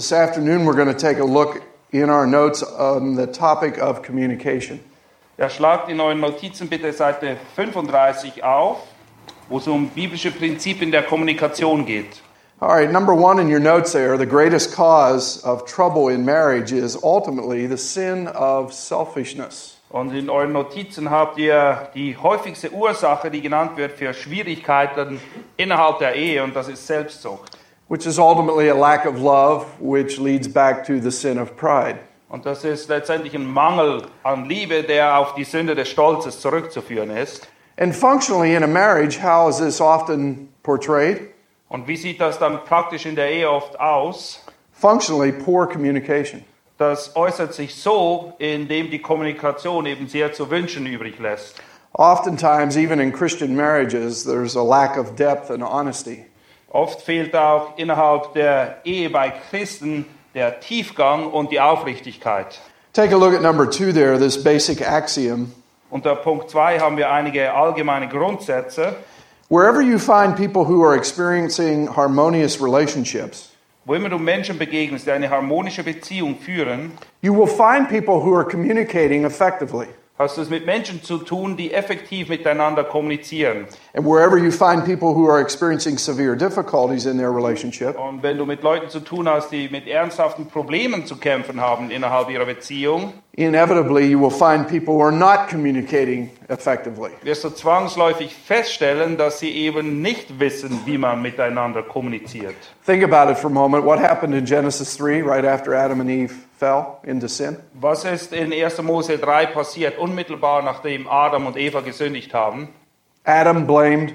This afternoon, we're going to take a look in our notes on the topic of communication. Ja, schlagt in euren Notizen bitte Seite 35 auf, wo es um biblische Prinzipien der Kommunikation geht. All right, number one in your notes there the greatest cause of trouble in marriage is ultimately the sin of selfishness. Und in euren Notizen habt ihr die häufigste Ursache, die genannt wird für Schwierigkeiten innerhalb der Ehe, und das ist Selbstsucht. Which is ultimately a lack of love, which leads back to the sin of pride. Und das ist letztendlich ein Mangel an Liebe, der auf die Sünde des Stolzes zurückzuführen ist. And functionally, in a marriage, how is this often portrayed? Und wie sieht das dann praktisch in der Ehe oft aus? Functionally, poor communication. Das äußert sich so, indem die Kommunikation eben sehr zu wünschen übrig lässt. Oftentimes, even in Christian marriages, there's a lack of depth and honesty. Oft fehlt auch innerhalb der Ehe bei Christen der Tiefgang und die Aufrichtigkeit. Take a look at number two there, this basic axiom. Unter Punkt 2 haben wir einige allgemeine Grundsätze. Wherever you find people who are experiencing harmonious relationships, Wo immer du Menschen begegnest, die eine harmonische Beziehung führen, you will find people who are communicating effectively. Hast du es mit Menschen zu tun, die effektiv miteinander kommunizieren. And wherever you find people who are experiencing severe difficulties in their relationship, Und wenn du mit Leuten zu tun hast, die mit ernsthaften Problemen zu kämpfen haben innerhalb ihrer Beziehung, inevitably you will find people who are not communicating effectively. wirst du zwangsläufig feststellen, dass sie eben nicht wissen, wie man miteinander kommuniziert. Think about it for a moment. What happened in Genesis 3 right after Adam and Eve fell into sin? Was ist in 1. Mose 3 passiert, unmittelbar nachdem Adam und Eva gesündigt haben? Adam blamed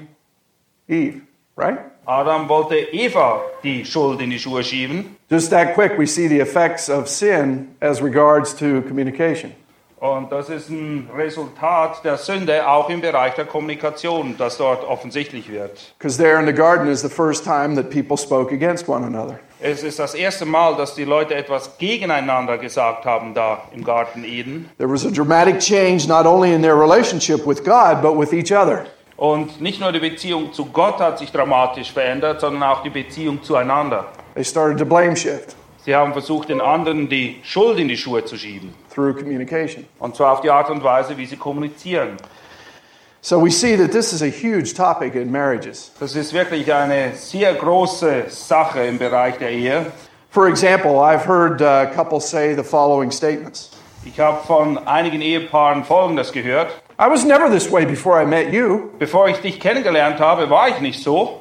Eve, right? Adam wollte Eva die Schuld in die Schuhe schieben. Just that quick, we see the effects of sin as regards to communication. Und das ist ein Resultat der Sünde auch im Bereich der Kommunikation, das dort offensichtlich wird. Because there in the garden is the first time that people spoke against one another. Es ist das erste Mal, dass die Leute etwas gegeneinander gesagt haben da im Garten Eden. There was a dramatic change not only in their relationship with God, but with each other. Und nicht nur die Beziehung zu Gott hat sich dramatisch verändert, sondern auch die Beziehung zueinander. They started to blame shift Sie haben versucht, den anderen die Schuld in die Schuhe zu schieben. Through communication. Und zwar auf die Art und Weise, wie sie kommunizieren. So we see that this is a huge topic in marriages. Das ist wirklich eine sehr große Sache im Bereich der Ehe. For example, I've heard uh, couples say the following statements Ich habe von einigen Ehepaaren Folgendes gehört. I was never this way before I met you. Bevor ich dich kennengelernt habe, war ich nicht so.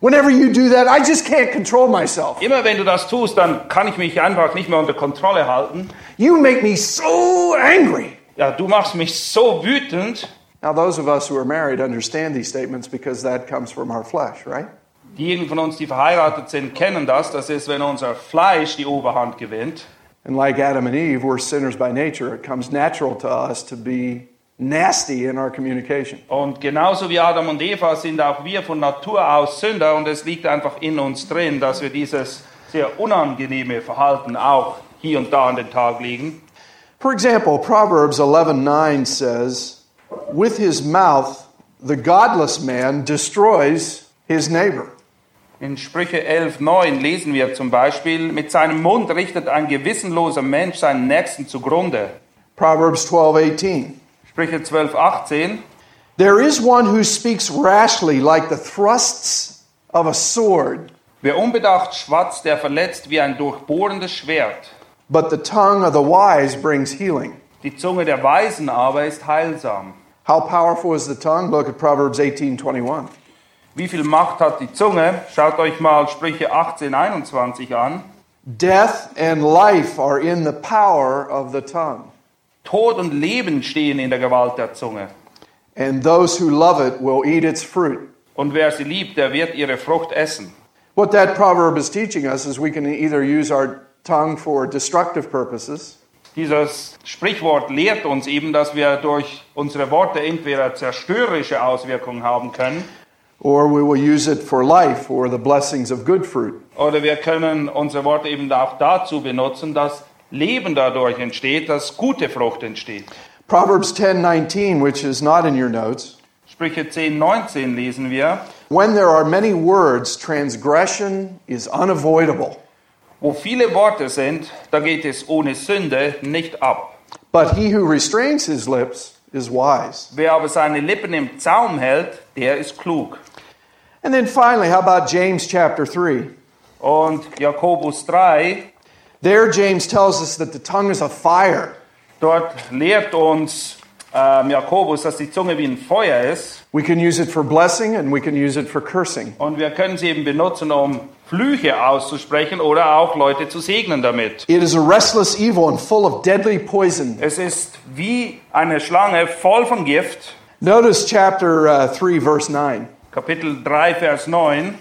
Whenever you do that, I just can't control myself. Immer wenn du das tust, dann kann ich mich einfach nicht mehr unter Kontrolle halten. You make me so angry. Ja, du machst mich so wütend. Now, those of us who are married understand these statements because that comes from our flesh, right? Diejenigen von uns, die verheiratet sind, kennen das. Das ist, wenn unser Fleisch die Oberhand gewinnt. And like Adam and Eve, we're sinners by nature. It comes natural to us to be nasty in our communication. Und genauso wie Adam und Eva sind auch wir von Natur aus Sünder und es liegt einfach in uns drin, dass wir dieses sehr unangenehme Verhalten auch hier und da an den Tag legen. For example, Proverbs 11:9 says, "With his mouth the godless man destroys his neighbor." In Sprüche 11,9 lesen wir zum Beispiel, mit seinem Mund richtet ein gewissenloser Mensch seinen Nächsten zugrunde. Proverbs 12:18. Sprüche 12,18. There is one who speaks rashly like the thrusts of a sword, Wer unbedacht schwatzt, der verletzt wie ein durchbohrendes Schwert. but the tongue of the wise brings healing. Die Zunge der Weisen aber ist heilsam. How powerful is the tongue? Look at Proverbs 18:21. Wie viel Macht hat die Zunge? Schaut euch mal Sprüche 18, 21 an. Death and life are in the power of the tongue, Tod und Leben stehen in der Gewalt der Zunge. and those who love it will eat its fruit. Und wer sie liebt, der wird ihre Frucht essen. What that proverb is teaching us is we can either use our tongue for destructive purposes, Dieses Sprichwort lehrt uns eben, dass wir durch unsere Worte entweder zerstörerische Auswirkungen haben können or we will use it for life or the blessings of good fruit. oder wir können unsere Worte eben auch dazu benutzen, dass Leben dadurch entsteht, dass gute Frucht entsteht. Proverbs 10:19, which is not in your notes, Sprüche 10, 19 lesen wir, when there are many words, transgression is unavoidable. wo viele Worte sind, da geht es ohne Sünde nicht ab. But he who restrains his lips is wise. Wer aber seine Lippen im Zaum hält, der ist klug. And then finally, how about James chapter 3? Und Jakobus 3, There, James tells us that the tongue is a fire. dort lehrt uns ähm, Jakobus, dass die Zunge wie ein Feuer ist. We can use it for blessing and we can use it for cursing. Und wir können sie eben benutzen, um Flüche auszusprechen oder auch Leute zu segnen damit. It is a restless evil and full of deadly poison. Es ist wie eine Schlange voll von Gift. Notice chapter uh, 3, verse 9. Kapitel 3, Vers 9.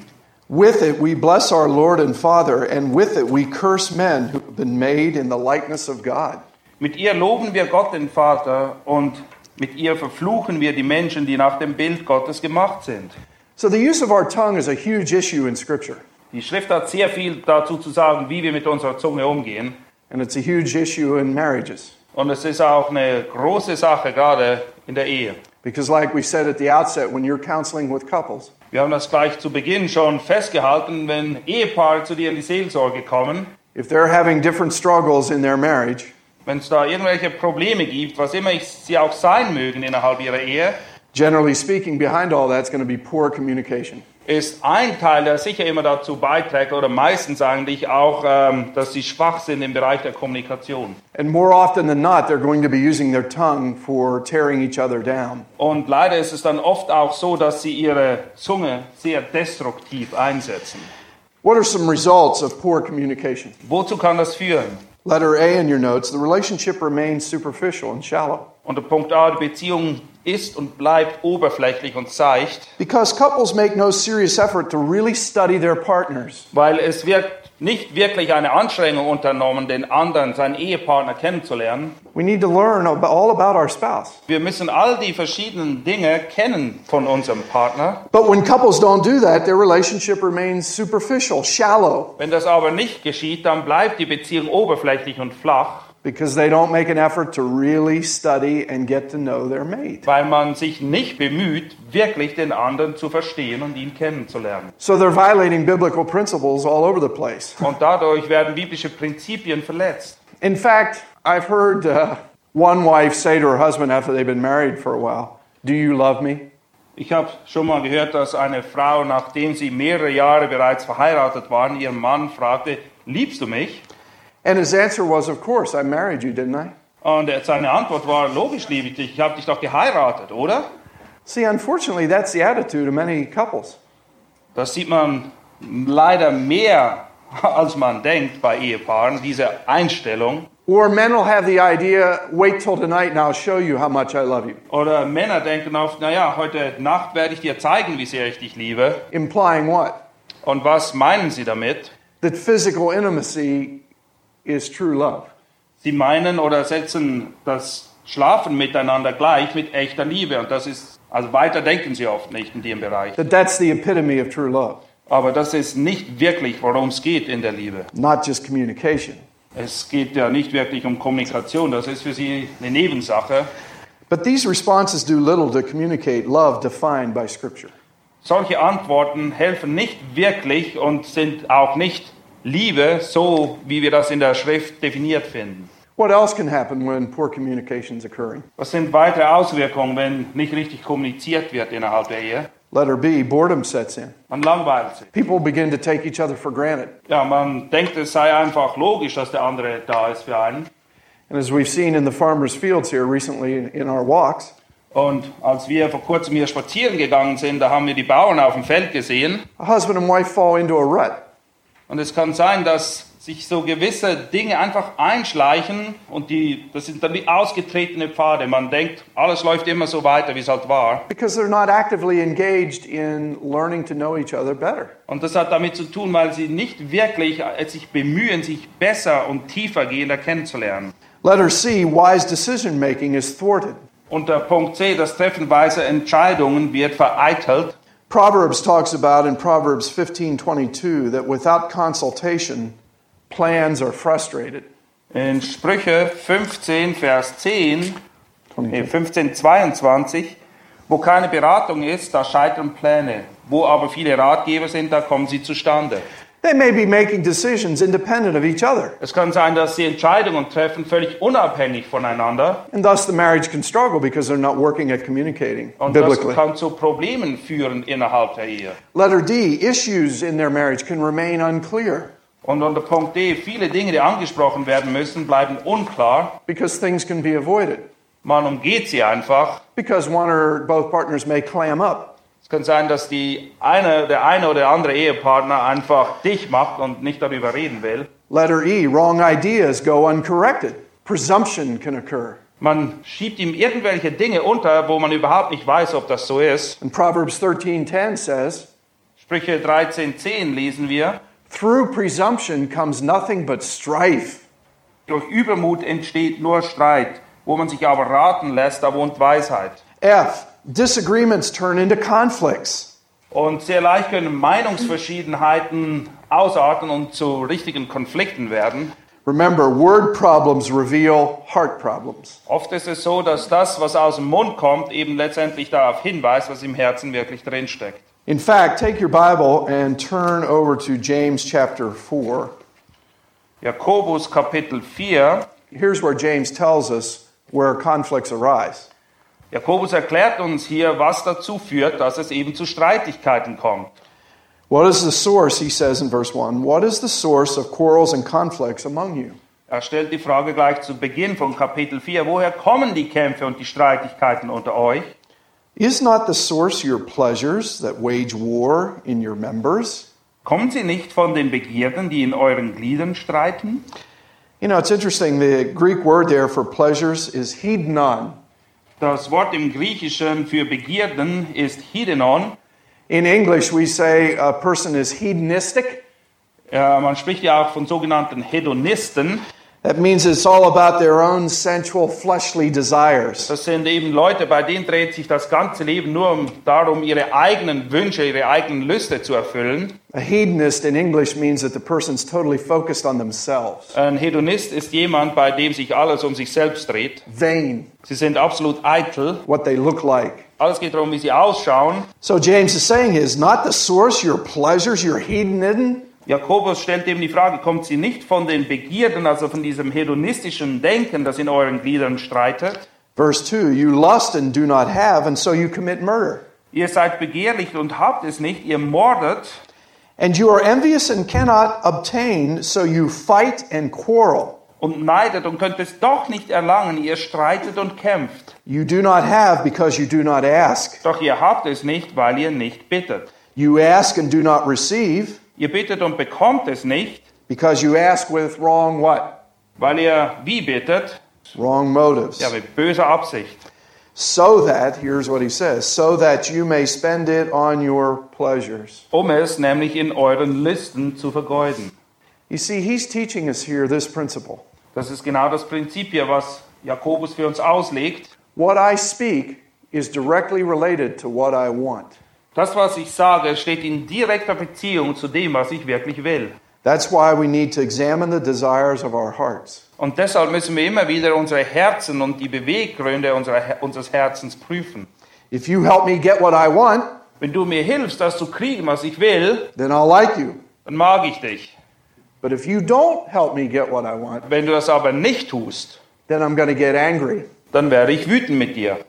With it we bless our Lord and Father, and with it we curse men who have been made in the likeness of God. Mit ihr loben wir Gott, den Vater, und mit ihr verfluchen wir die Menschen, die nach dem Bild Gottes gemacht sind. So the use of our tongue is a huge issue in Scripture, Die Schrift hat sehr viel dazu zu sagen, wie wir mit unserer Zunge umgehen. and it's a huge issue in marriages. Und es ist auch eine große Sache, gerade in der Ehe. Because, like we said at the outset, when you're counseling with couples, Wir haben das gleich zu Beginn schon festgehalten, wenn Ehepaare zu dir in die Seelsorge kommen, if they're having different struggles in their marriage, wenn es da irgendwelche Probleme gibt, was immer sie auch sein mögen innerhalb ihrer Ehe, generally speaking, behind all that's going to be poor communication. Ist ein Teil, der sicher immer dazu beiträgt, oder meistens eigentlich auch, ähm, dass sie schwach sind im Bereich der Kommunikation. And more often than not, they're going to be using their tongue for tearing each other down. Und leider ist es dann oft auch so, dass sie ihre Zunge sehr destruktiv einsetzen. What are some results of poor communication? Wozu kann das führen? Letter A in your notes the relationship remains superficial and shallow. Unter Punkt A, die Beziehung ist und bleibt oberflächlich und seicht, Because couples make no serious effort to really study their partners. weil es wird nicht wirklich eine Anstrengung unternommen, den anderen, seinen Ehepartner kennenzulernen. We need to learn all about our spouse. Wir müssen all die verschiedenen Dinge kennen von unserem Partner. But when couples don't do that, their relationship remains superficial, shallow, Wenn das aber nicht geschieht, dann bleibt die Beziehung oberflächlich und flach, because they don't make an effort to really study and get to know their mate. weil man sich nicht bemüht, wirklich den anderen zu verstehen und ihn kennenzulernen. So they're violating biblical principles all over the place. Und dadurch werden biblische Prinzipien verletzt. In fact, I've heard uh, one wife say to her husband after they've been married for a while, Do you love me? Ich habe schon mal gehört, dass eine Frau, nachdem sie mehrere Jahre bereits verheiratet waren, ihren Mann fragte, liebst du mich? And his answer was, Of course, I married you, didn't I? Und seine Antwort war, logisch liebe ich dich, ich habe dich doch geheiratet, oder? See, unfortunately, that's the attitude of many couples. Das sieht man leider mehr, als man denkt bei Ehepaaren, diese Einstellung. Or men will have the idea, wait till tonight and I'll show you how much I love you, Oder Männer denken oft, naja, heute Nacht werde ich dir zeigen, wie sehr ich dich liebe. implying what? Und was meinen sie damit? That physical intimacy is true love. Sie meinen oder setzen das Schlafen miteinander gleich mit echter Liebe. Und das ist, also weiter denken sie oft nicht in dem Bereich. That that's the epitome of true love, Aber das ist nicht wirklich, worum es geht in der Liebe. not just communication. Es geht ja nicht wirklich um Kommunikation, das ist für sie eine Nebensache. But these responses do little to communicate love defined by Scripture. Solche Antworten helfen nicht wirklich und sind auch nicht Liebe, so wie wir das in der Schrift definiert finden. What else can happen when poor communication is occurring? Was sind weitere Auswirkungen, wenn nicht richtig kommuniziert wird innerhalb der Ehe? Letter B, boredom sets in. Man langweilt sich. People begin to take each other for granted. Ja, man denkt, es sei einfach logisch, dass der andere da ist für einen. And as we've seen in the farmers' fields here recently in, in our walks, Und als wir vor kurzem hier spazieren gegangen sind, da haben wir die Bauern auf dem Feld gesehen. a husband and wife fall into a rut. Und es kann sein, dass sich so gewisse Dinge einfach einschleichen und die, das sind dann wie ausgetretene Pfade. Man denkt, alles läuft immer so weiter, wie es halt war. because they're not actively engaged in learning to know each other better. Und das hat damit zu tun, weil sie nicht wirklich sich bemühen, sich besser und tiefergehender kennenzulernen. Letter C, wise decision making is thwarted. Unter Punkt C, das Treffen weiser Entscheidungen wird vereitelt. Proverbs talks about in Proverbs 15:22 that without consultation plans are frustrated. In Sprüche 15, Vers 10, nee, 22. 15, 22, wo keine Beratung ist, da scheitern Pläne. Wo aber viele Ratgeber sind, da kommen sie zustande. They may be making decisions independent of each other, Es kann sein, dass sie Entscheidungen treffen, völlig unabhängig voneinander. and thus the marriage can struggle because they're not working at communicating Und das kann zu Problemen führen innerhalb der Ehe. Letter D, issues in their marriage can remain unclear Und unter Punkt D, viele Dinge, die angesprochen werden müssen, bleiben unklar. because things can be avoided. Man umgeht sie einfach. Because one or both partners may clam up. Es kann sein, dass die eine, der eine oder andere Ehepartner einfach dich macht und nicht darüber reden will. Letter E, wrong ideas go uncorrected. Presumption can occur. Man schiebt ihm irgendwelche Dinge unter, wo man überhaupt nicht weiß, ob das so ist. And Proverbs 13:10 says, Sprüche 13,10 lesen wir. "Through presumption comes nothing but strife." Durch Übermut entsteht nur Streit. Wo man sich aber raten lässt, da wohnt Weisheit. F, disagreements turn into conflicts. Und sehr leicht können Meinungsverschiedenheiten ausarten und zu richtigen Konflikten werden. Remember, word problems reveal heart problems. Oft ist es so, dass das, was aus dem Mund kommt, eben letztendlich darauf hinweist, was im Herzen wirklich drinsteckt. In fact, take your Bible and turn over to James chapter 4. Jakobus Kapitel 4. Here's where James tells us where conflicts arise. Jakobus erklärt uns hier, was dazu führt, dass es eben zu Streitigkeiten kommt. What is the source, he says in verse 1, what is the source of quarrels and conflicts among you? Er stellt die Frage gleich zu Beginn von Kapitel 4, woher kommen die Kämpfe und die Streitigkeiten unter euch? Is not the source your pleasures that wage war in your members? Kommen sie nicht von den Begierden, die in euren Gliedern streiten? You know, it's interesting. The Greek word there for pleasures is hednon. Das Wort im Griechischen für Begierden ist Hidenon. In English, we say a person is hedonistic. Man spricht ja auch von sogenannten Hedonisten. That means it's all about their own sensual, fleshly desires. Das sind eben Leute, bei denen dreht sich das ganze Leben nur um, darum, ihre eigenen Wünsche, ihre eigenen Lüste zu erfüllen. A hedonist in English means that the person's totally focused on themselves, Ein Hedonist ist jemand, bei dem sich alles um sich selbst dreht. vain, Sie sind absolut eitel. what they look like. Alles geht darum, wie sie ausschauen. So James is saying is not the source your pleasures, your hedonism, Jakobus stellt eben die Frage, kommt sie nicht von den Begierden, also von diesem hedonistischen Denken, das in euren Gliedern streitet? Verse 2 You lust and do not have, and so you commit murder. Ihr seid begehrlich und habt es nicht, ihr mordet. And you are envious and cannot obtain, so you fight and quarrel. und neidet und könnt es doch nicht erlangen. Ihr streitet und kämpft. You do not have because you do not ask. Doch ihr habt es nicht, weil ihr nicht bittet. You ask and do not receive Ihr bittet und bekommt es nicht, because you ask with wrong what? weil ihr wie bittet? Wrong motives. Ja, mit böser Absicht. So that, here's what he says, so that you may spend it on your pleasures. Um es nämlich in euren Listen zu vergeuden. You see, he's teaching us here this principle. Das ist genau das Prinzip hier, was Jakobus für uns auslegt. What I speak is directly related to what I want. Das, was ich sage, steht in direkter Beziehung zu dem, was ich wirklich will. That's why we need to examine the desires of our hearts. Und deshalb müssen wir immer wieder unsere Herzen und die Beweggründe unserer, unseres Herzens prüfen. If you help me get what I want, Wenn du mir hilfst, das zu kriegen, was ich will, then I'll like you. dann mag ich dich. But if you don't help me get what I want, Wenn du das aber nicht tust, then I'm going to get angry dann werde ich wütend mit dir,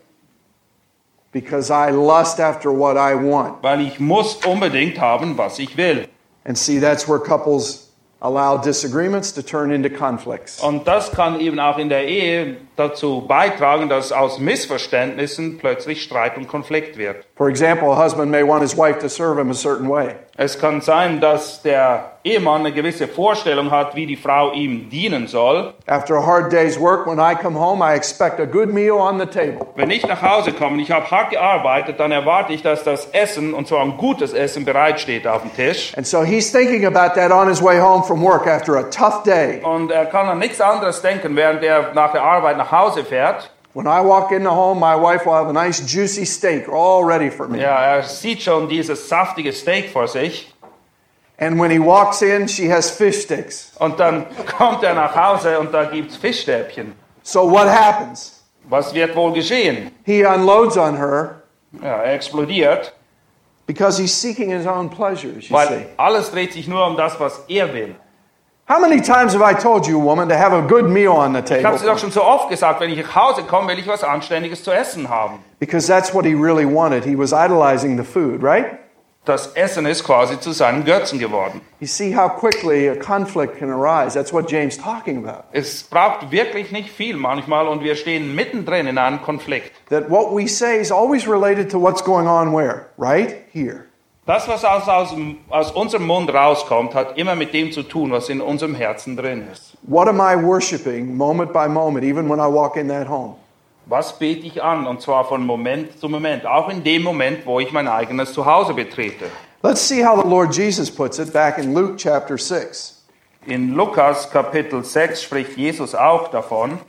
because I lust after what I want. weil ich muss unbedingt haben, was ich will. And see, that's where couples allow disagreements to turn into conflicts. Und das kann eben auch in der Ehe dazu beitragen, dass aus Missverständnissen plötzlich Streit und Konflikt wird. For example, a husband may want his wife to serve him a certain way. Es kann sein, dass der Ehemann eine gewisse Vorstellung hat, wie die Frau ihm dienen soll. After a hard day's work, when I come home, I expect a good meal on the table. Wenn ich nach Hause komme und ich habe hart gearbeitet, dann erwarte ich, dass das Essen, und zwar ein gutes Essen, bereitsteht auf dem Tisch. And so he's thinking about that on his way home from work after a tough day. Und er kann an nichts anderes denken, während er nach der Arbeit nach Hause fährt. When I walk into home, my wife will have a nice juicy steak all ready for me. Ja, er sieht schon dieses saftige Steak vor sich. And when he walks in, she has fish sticks. Und dann kommt er nach Hause und da gibt's Fischstäbchen. So what happens? Was wird wohl geschehen? He unloads on her Ja, er explodiert, because he's seeking his own pleasures, you weil see. alles dreht sich nur um das, was er will. How many times have I told you, woman, to have a good meal on the Ich habe es doch table? schon so oft gesagt, wenn ich nach Hause komme, will ich was Anständiges zu essen haben. Because that's what he really wanted. He was idolizing the food, right? Das Essen ist quasi zu seinem Götzen geworden. You see how quickly a conflict can arise. That's what James is talking about. Es braucht wirklich nicht viel manchmal und wir stehen mittendrin in einem Konflikt. That what we say is always related to what's going on where? Right here. Das, was aus, aus, aus unserem Mund rauskommt, hat immer mit dem zu tun, was in unserem Herzen drin ist. What am I worshiping moment by moment, even when I walk in that home? Was bete ich an? Und zwar von Moment zu Moment, auch in dem Moment, wo ich mein eigenes Zuhause betrete. Let's see how the Lord Jesus puts it back in Luke chapter 6. In Lukas Kapitel 6 spricht Jesus auch davon.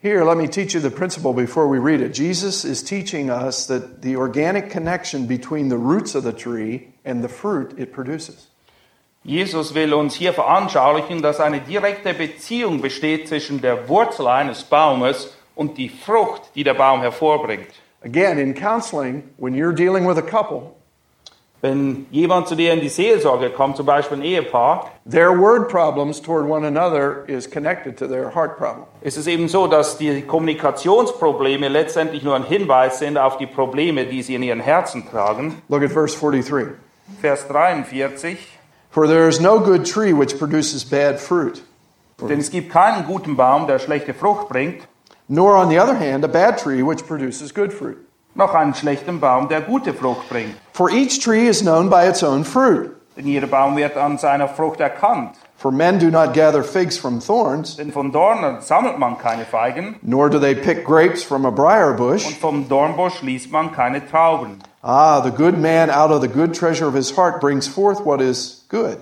Here, let me teach you the principle before we read it. Jesus is teaching us that the organic connection between the roots of the tree and the fruit it produces. Jesus will uns hier veranschaulichen, dass eine direkte Beziehung besteht zwischen der Wurzel eines Baumes und die Frucht, die der Baum hervorbringt. Again, in counseling, when you're dealing with a couple, Wenn jemand zu dir in die Seelsorge kommt, zum Beispiel ein Ehepaar, their word problems toward one another is connected to their heart problem. ist es eben so, dass die Kommunikationsprobleme letztendlich nur ein Hinweis sind auf die Probleme, die sie in ihren Herzen tragen. Look at verse 43. Vers 43. For there is no good tree which produces bad fruit, Denn es gibt keinen guten Baum, der schlechte Frucht bringt, nor on the other hand a bad tree which produces good fruit. Noch einen schlechten Baum, der gute Frucht bringt. For each tree is known by its own fruit. Denn jeder Baum wird an seiner Frucht erkannt. For men do not gather figs from thorns, Denn von Dornen sammelt man keine Feigen nor do they pick grapes from a briar und bush. vom Dornbusch liest man keine Trauben. Ah, the good man out of the good treasure of his heart brings forth what is good,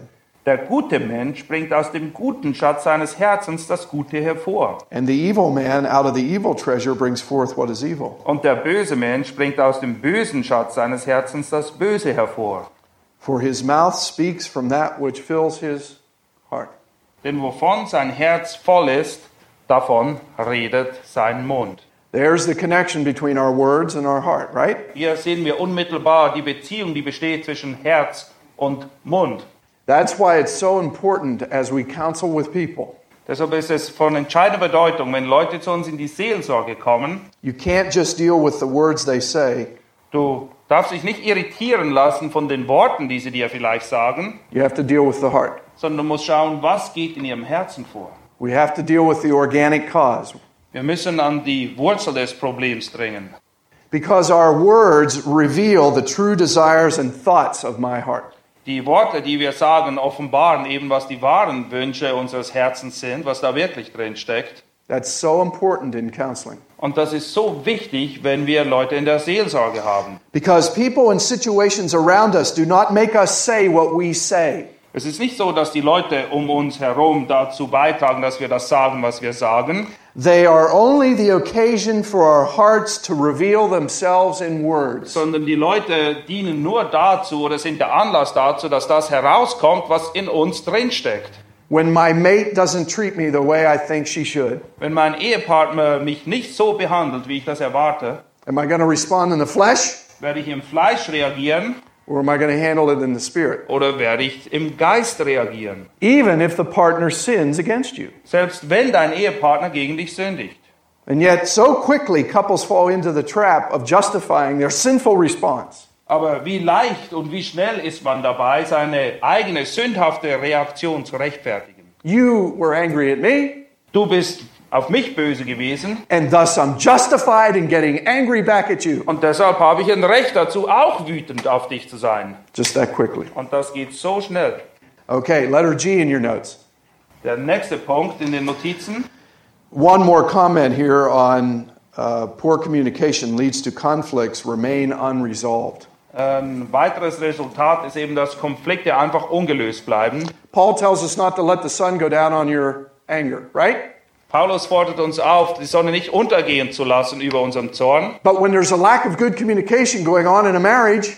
Der gute Mensch bringt aus dem guten Schatz seines Herzens das Gute hervor. and the evil man out of the evil treasure brings forth what is evil. Und der böse Mensch bringt aus dem bösen Schatz seines Herzens das Böse hervor. For his mouth speaks from that which fills his heart. Denn wovon sein Herz voll ist, davon redet sein Mund. There's the connection between our words and our heart, right? Hier sehen wir unmittelbar die Beziehung, die besteht zwischen Herz und Mund. That's why it's so important as we counsel with people. Deshalb ist es von entscheidender Bedeutung, wenn Leute zu uns in die Seelsorge kommen, You can't just deal with the words they say, du darfst dich nicht irritieren lassen von den Worten, die sie dir vielleicht sagen, you have to deal with the heart. sondern du musst schauen, was geht in ihrem Herzen vor. We have to deal with the organic cause. Wir müssen an die Wurzel des Problems dringen. Because our words reveal the true desires and thoughts of my heart. Die Worte, die wir sagen, offenbaren eben, was die wahren Wünsche unseres Herzens sind, was da wirklich drin steckt. That's so important in counseling. Und das ist so wichtig, wenn wir Leute in der Seelsorge haben. Because people and situations around us do not make us say what we say. Es ist nicht so, dass die Leute um uns herum dazu beitragen, dass wir das sagen, was wir sagen, They are only the occasion for our hearts to reveal themselves in words. sondern die Leute dienen nur dazu oder sind der Anlass dazu, dass das herauskommt, was in uns drinsteckt. When my mate doesn't treat me the way I think she should, Wenn mein Ehepartner mich nicht so behandelt, wie ich das erwarte, am I going to respond in the flesh werde ich im Fleisch reagieren or am I going to handle it in the spirit? oder werde ich im Geist reagieren? Even if the partner sins against you. Selbst wenn dein Ehepartner gegen dich sündigt. And yet, so quickly, couples fall into the trap of justifying their sinful response. Aber wie leicht und wie schnell ist man dabei, seine eigene sündhafte Reaktion zu rechtfertigen? You were angry at me, Du bist auf mich böse gewesen and thus I'm justified in getting angry back at you. und deshalb habe ich ein Recht dazu, auch wütend auf dich zu sein. Just that quickly. Und das geht so schnell. Okay, letter G in your notes. Der nächste Punkt in den Notizen. One more comment here on uh, poor communication leads to conflicts remain unresolved. Ein weiteres Resultat ist eben, dass Konflikte einfach ungelöst bleiben. Paul tells us not to let the sun go down on your anger, right? Paulus fordert uns auf, die Sonne nicht untergehen zu lassen über unserem Zorn. But when there's a lack of good communication going on in a marriage,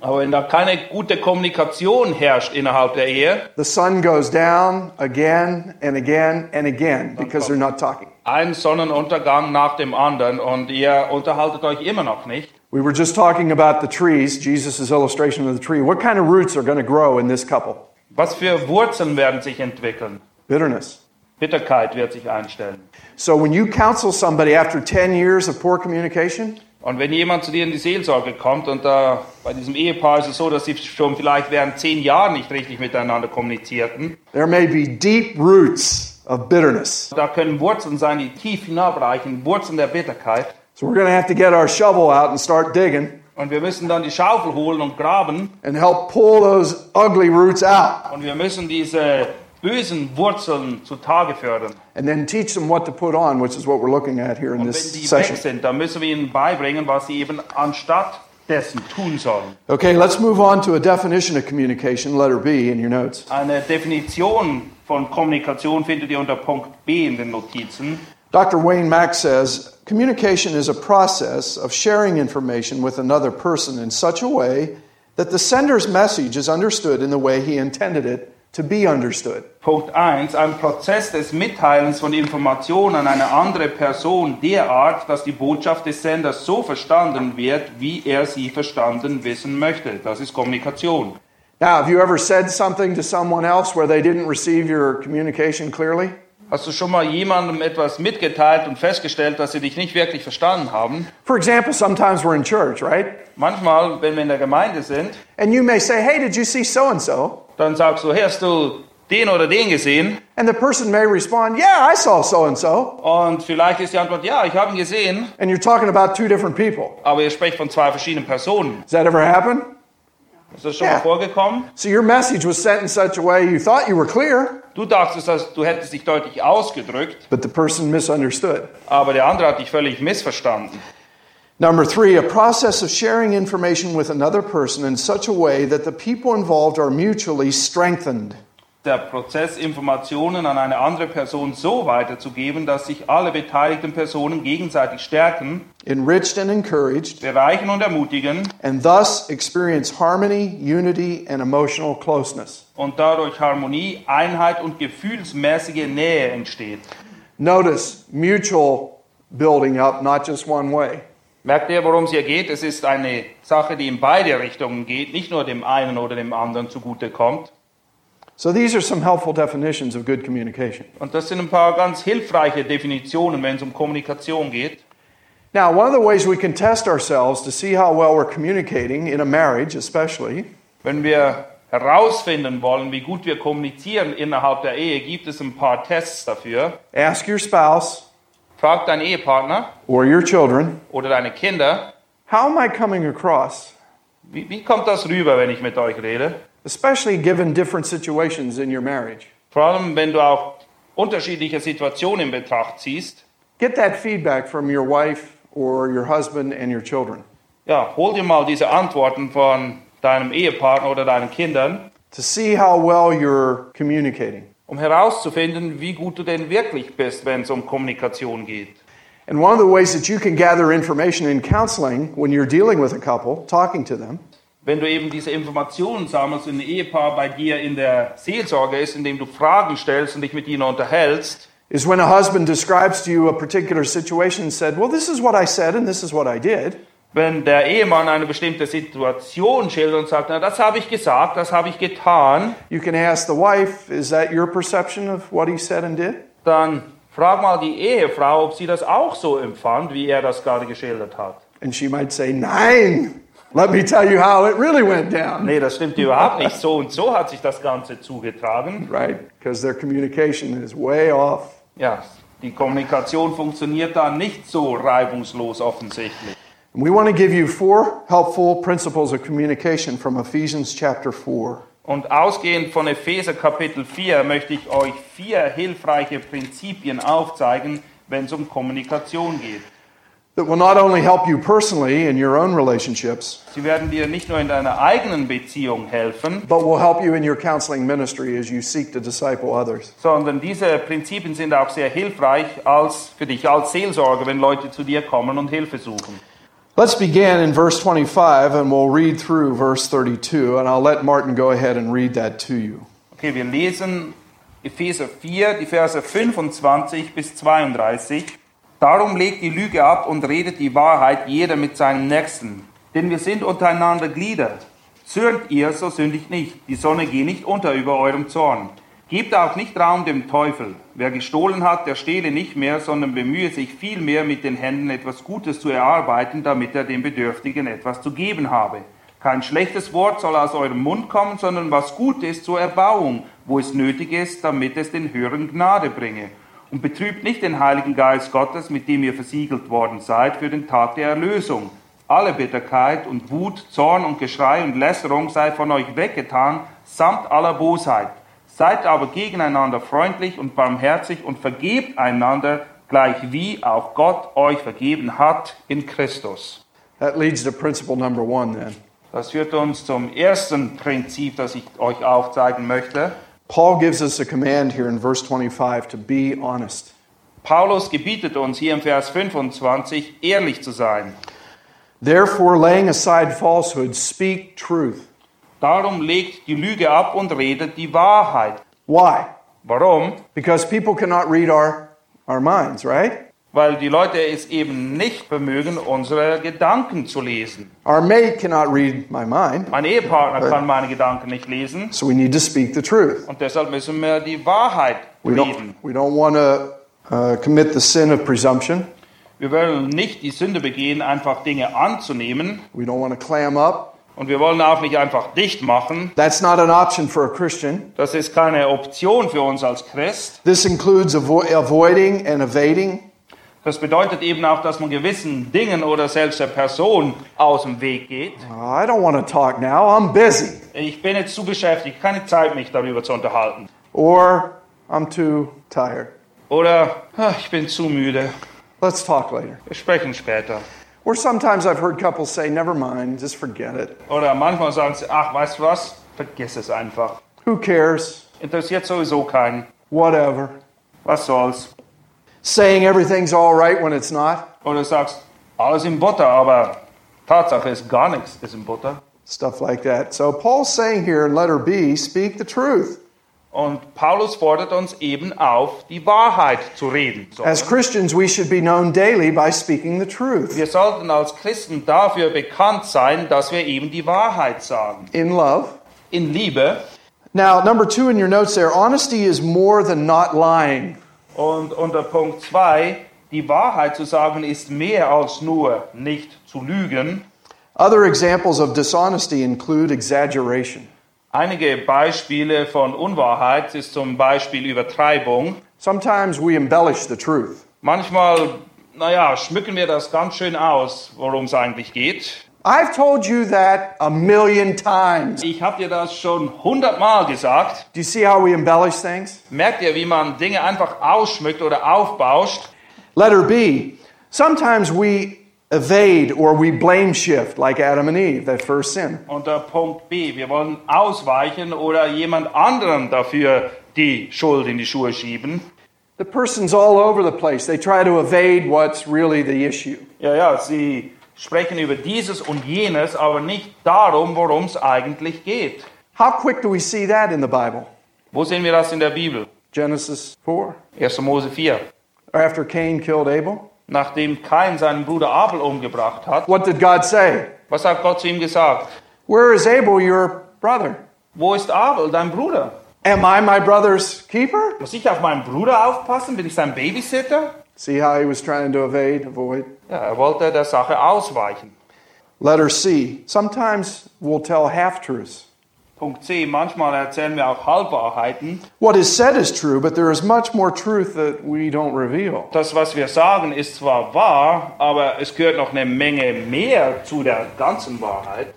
Aber wenn da keine gute Kommunikation herrscht innerhalb der Ehe, the sun goes down again and again and again because they're not talking. ein Sonnenuntergang nach dem anderen und ihr unterhaltet euch immer noch nicht. We were just talking about the trees, Jesus' illustration of the tree. What kind of roots are going to grow in this couple? Was für Wurzeln werden sich entwickeln? Bitterness. Bitterkeit wird sich einstellen. So when you counsel somebody after 10 years of poor communication, Und wenn jemand zu dir in die Seelsorge kommt und da bei diesem Ehepaar ist es so, dass sie schon vielleicht während zehn Jahren nicht richtig miteinander kommunizierten, there may be deep roots of bitterness. da können Wurzeln sein, die tief hinabreichen, Wurzeln der Bitterkeit. So we're going to have to get our shovel out and start digging Und wir müssen dann die Schaufel holen und graben and help pull those ugly roots out und wir müssen diese bösen Wurzeln zutage fördern. and then teach them what to put on, which is what we're looking at here in Und wenn this weg session. sind, dann müssen wir ihnen beibringen, was sie eben anstatt dessen tun sollen. Okay, let's move on to a definition of communication, letter B in your notes. Eine Definition von Kommunikation findet ihr unter Punkt B in den Notizen. Dr. Wayne Mack says communication is a process of sharing information with another person in such a way that the sender's message is understood in the way he intended it to be understood. Punkt 1. Ein Prozess des Mitteilens von Informationen an eine andere Person derart, dass die Botschaft des Senders so verstanden wird, wie er sie verstanden wissen möchte. Das ist Kommunikation. Now, have you ever said something to someone else where they didn't receive your communication clearly? Hast du schon mal jemandem etwas mitgeteilt und festgestellt, dass sie dich nicht wirklich verstanden haben? For example, sometimes we're in church, right? Manchmal, wenn wir in der Gemeinde sind, And you may say, Hey, did you see so and so? dann sagst du, hey, hast du den oder den gesehen? And the person may respond, Yeah, I saw so and so. Und vielleicht ist die Antwort, ja, ich habe ihn gesehen, And you're talking about two different people. aber ihr sprecht von zwei verschiedenen Personen. Does that ever happen? Ist das schon mal vorgekommen? So your message was sent in such a way you thought you were clear, Du dachtest, dass du hättest dich deutlich ausgedrückt, but the person misunderstood. aber der andere hat dich völlig missverstanden. Number three, a process of sharing information with another person in such a way that the people involved are mutually strengthened. Der Prozess, Informationen an eine andere Person so weiterzugeben, dass sich alle beteiligten Personen gegenseitig stärken, enriched and encouraged, bereichen und ermutigen and thus experience harmony, unity, and emotional closeness. und dadurch Harmonie, Einheit und gefühlsmäßige Nähe entsteht. Notice mutual building up, not just one way. Merkt ihr, worum es hier geht? Es ist eine Sache, die in beide Richtungen geht, nicht nur dem einen oder dem anderen zugute kommt. So these are some helpful definitions of good communication. Und das sind ein paar ganz hilfreiche Definitionen, wenn es um Kommunikation geht. Now, one of the ways we can test ourselves to see how well we're communicating in a marriage, especially, Wenn wir herausfinden wollen, wie gut wir kommunizieren innerhalb der Ehe, gibt es ein paar Tests dafür. ask your spouse Frag deinen Ehepartner or your children, oder deine Kinder, how am I coming across? wie, wie kommt das rüber, wenn ich mit euch rede? Especially given different situations in your marriage. Vor allem, wenn du auch unterschiedliche Situationen in Betracht ziehst. Get that feedback from your wife or your husband and your children Ja, hol dir mal diese Antworten von deinem Ehepartner oder deinen Kindern, to see how well you're communicating. um herauszufinden, wie gut du denn wirklich bist, wenn es um Kommunikation geht. And one of the ways that you can gather information in counseling when you're dealing with a couple, talking to them, Wenn du eben diese Informationen sammelst und ein Ehepaar bei dir in der Seelsorge ist, indem du Fragen stellst und dich mit ihnen unterhältst, is when a husband describes to you a particular situation and said, Well, this is what I said and this is what I did. wenn der Ehemann eine bestimmte Situation schildert und sagt, na, das habe ich gesagt, das habe ich getan, You can ask the wife, Is that your perception of what he said and did? dann frag mal die Ehefrau, ob sie das auch so empfand, wie er das gerade geschildert hat. And she might say, Nine. Let me tell you how it really went down. Nee, das stimmt überhaupt nicht. So und so hat sich das Ganze zugetragen. Right? Because their communication is way off. Ja, Die Kommunikation funktioniert da nicht so reibungslos offensichtlich. And we want to give you four helpful principles of communication from Ephesians chapter 4. Und ausgehend von Epheser Kapitel 4 möchte ich euch vier hilfreiche Prinzipien aufzeigen, wenn es um Kommunikation geht. That will not only help you personally in your own relationships, Sie werden dir nicht nur in deiner eigenen Beziehung helfen, but will help you in your counseling ministry as you seek to disciple others. sondern diese Prinzipien sind auch sehr hilfreich als, für dich als Seelsorger, wenn Leute zu dir kommen und Hilfe suchen. Let's begin in verse 25 and we'll read through verse 32, and I'll let Martin go ahead and read that to you. Okay, wir lesen Epheser 4, die Verse 25 bis 32. Darum legt die Lüge ab und redet die Wahrheit jeder mit seinem Nächsten. Denn wir sind untereinander Glieder. Zürnt ihr, so sündigt nicht. Die Sonne geht nicht unter über eurem Zorn. Gebt auch nicht Raum dem Teufel. Wer gestohlen hat, der stehle nicht mehr, sondern bemühe sich vielmehr mit den Händen etwas Gutes zu erarbeiten, damit er dem Bedürftigen etwas zu geben habe. Kein schlechtes Wort soll aus eurem Mund kommen, sondern was gut ist zur Erbauung, wo es nötig ist, damit es den Hörern Gnade bringe. Und betrübt nicht den Heiligen Geist Gottes, mit dem ihr versiegelt worden seid für den Tag der Erlösung. Alle Bitterkeit und Wut, Zorn und Geschrei und Lästerung sei von euch weggetan, samt aller Bosheit. Seid aber gegeneinander freundlich und barmherzig und vergebt einander, gleich wie auch Gott euch vergeben hat in Christus. That leads to principle number one then. Das führt uns zum ersten Prinzip, das ich euch aufzeigen möchte. Paul gives us a command here in verse 25 to be honest. Paulus gebietet uns hier im Vers 25, ehrlich zu sein. Therefore, laying aside falsehood, speak truth. Darum legt die Lüge ab und redet die Wahrheit. Why? Warum? Because people cannot read our, our minds, right? Weil die Leute es eben nicht vermögen, unsere Gedanken zu lesen. Our mate cannot read my mind, Mein Ehepartner kann meine Gedanken nicht lesen so we need to speak the truth. und deshalb müssen wir die Wahrheit We don't, reden. we don't want to uh, commit the sin of presumption. Wir wollen nicht die Sünde begehen, einfach Dinge anzunehmen We don't want to clam up. und wir wollen auch nicht einfach dicht machen. That's not an option for a Christian. Das ist keine Option für uns als Christ. This includes avo- avoiding and evading, Das bedeutet eben auch, dass man gewissen Dingen oder selbst der Person aus dem Weg geht. "Oh, I don't want to talk now, I'm busy. Ich bin jetzt zu beschäftigt, keine Zeit, mich darüber zu unterhalten. Or I'm too tired. Oder "Ah, ich bin zu müde. Let's talk later. Wir sprechen später. Or sometimes I've heard couples say, never mind, just forget it. Oder manchmal sagen sie, ach, weißt du was? Vergiss es einfach. Who cares? Interessiert sowieso keinen. Whatever. Was soll's? Saying everything's all right when it's not. Oder sagst, alles in Butter, aber Tatsache ist gar nichts ist in Butter. Stuff like that. So Paul's saying here in letter B, speak the truth. Und Paulus fordert uns eben auf, die Wahrheit zu reden. So. As Christians, we should be known daily by speaking the truth Wir sollten als Christen dafür bekannt sein, dass wir eben die Wahrheit sagen. in love. In Liebe. Now, number two in your notes there honesty is more than not lying. Und unter Punkt 2, die Wahrheit zu sagen ist mehr als nur nicht zu lügen. Other examples of dishonesty include exaggeration. Einige Beispiele von Unwahrheit ist zum Beispiel Übertreibung. Sometimes we embellish the truth. Manchmal, naja, schmücken wir das ganz schön aus, worum es eigentlich geht. I've told you that a million times. Ich habe dir das schon hundertmal gesagt. Do you see how we embellish things? Merkt ihr, wie man Dinge einfach ausschmückt oder aufbauscht? Letter B. Sometimes we evade or we blame shift, like Adam and Eve, that first sin. Unter Punkt B, wir wollen ausweichen oder jemand anderem dafür die Schuld in die Schuhe schieben. The person's all over the place. They try to evade what's really the issue. Ja, ja, sie sprechen über dieses und jenes, aber nicht darum, worum es eigentlich geht. How quick do we see that in the Bible? Wo sehen wir das in der Bibel? Genesis 4. 1. Mose 4. After Cain killed Abel, Nachdem Kain seinen Bruder Abel umgebracht hat, what did God say? was hat Gott zu ihm gesagt? Where is Abel, your brother? Wo ist Abel, dein Bruder? Am I my brother's keeper? Muss ich auf meinen Bruder aufpassen? Bin ich sein Babysitter? See how he was trying to evade, avoid. Ja, er wollte der Sache ausweichen. Letter C. Sometimes we'll tell half truths. Punkt C, manchmal erzählen wir auch Halbwahrheiten. What is said is true, but there is much more truth that we don't reveal. Das, was wir sagen, ist zwar wahr, aber es gehört noch eine Menge mehr zu der ganzen Wahrheit.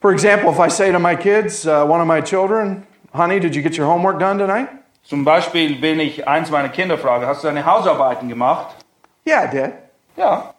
For example, if I say to my kids, uh, one of my children, honey, did you get your homework done tonight? Zum Beispiel, wenn ich eins meiner Kinder frage, hast du deine Hausarbeiten gemacht? Yeah, I did. Ja.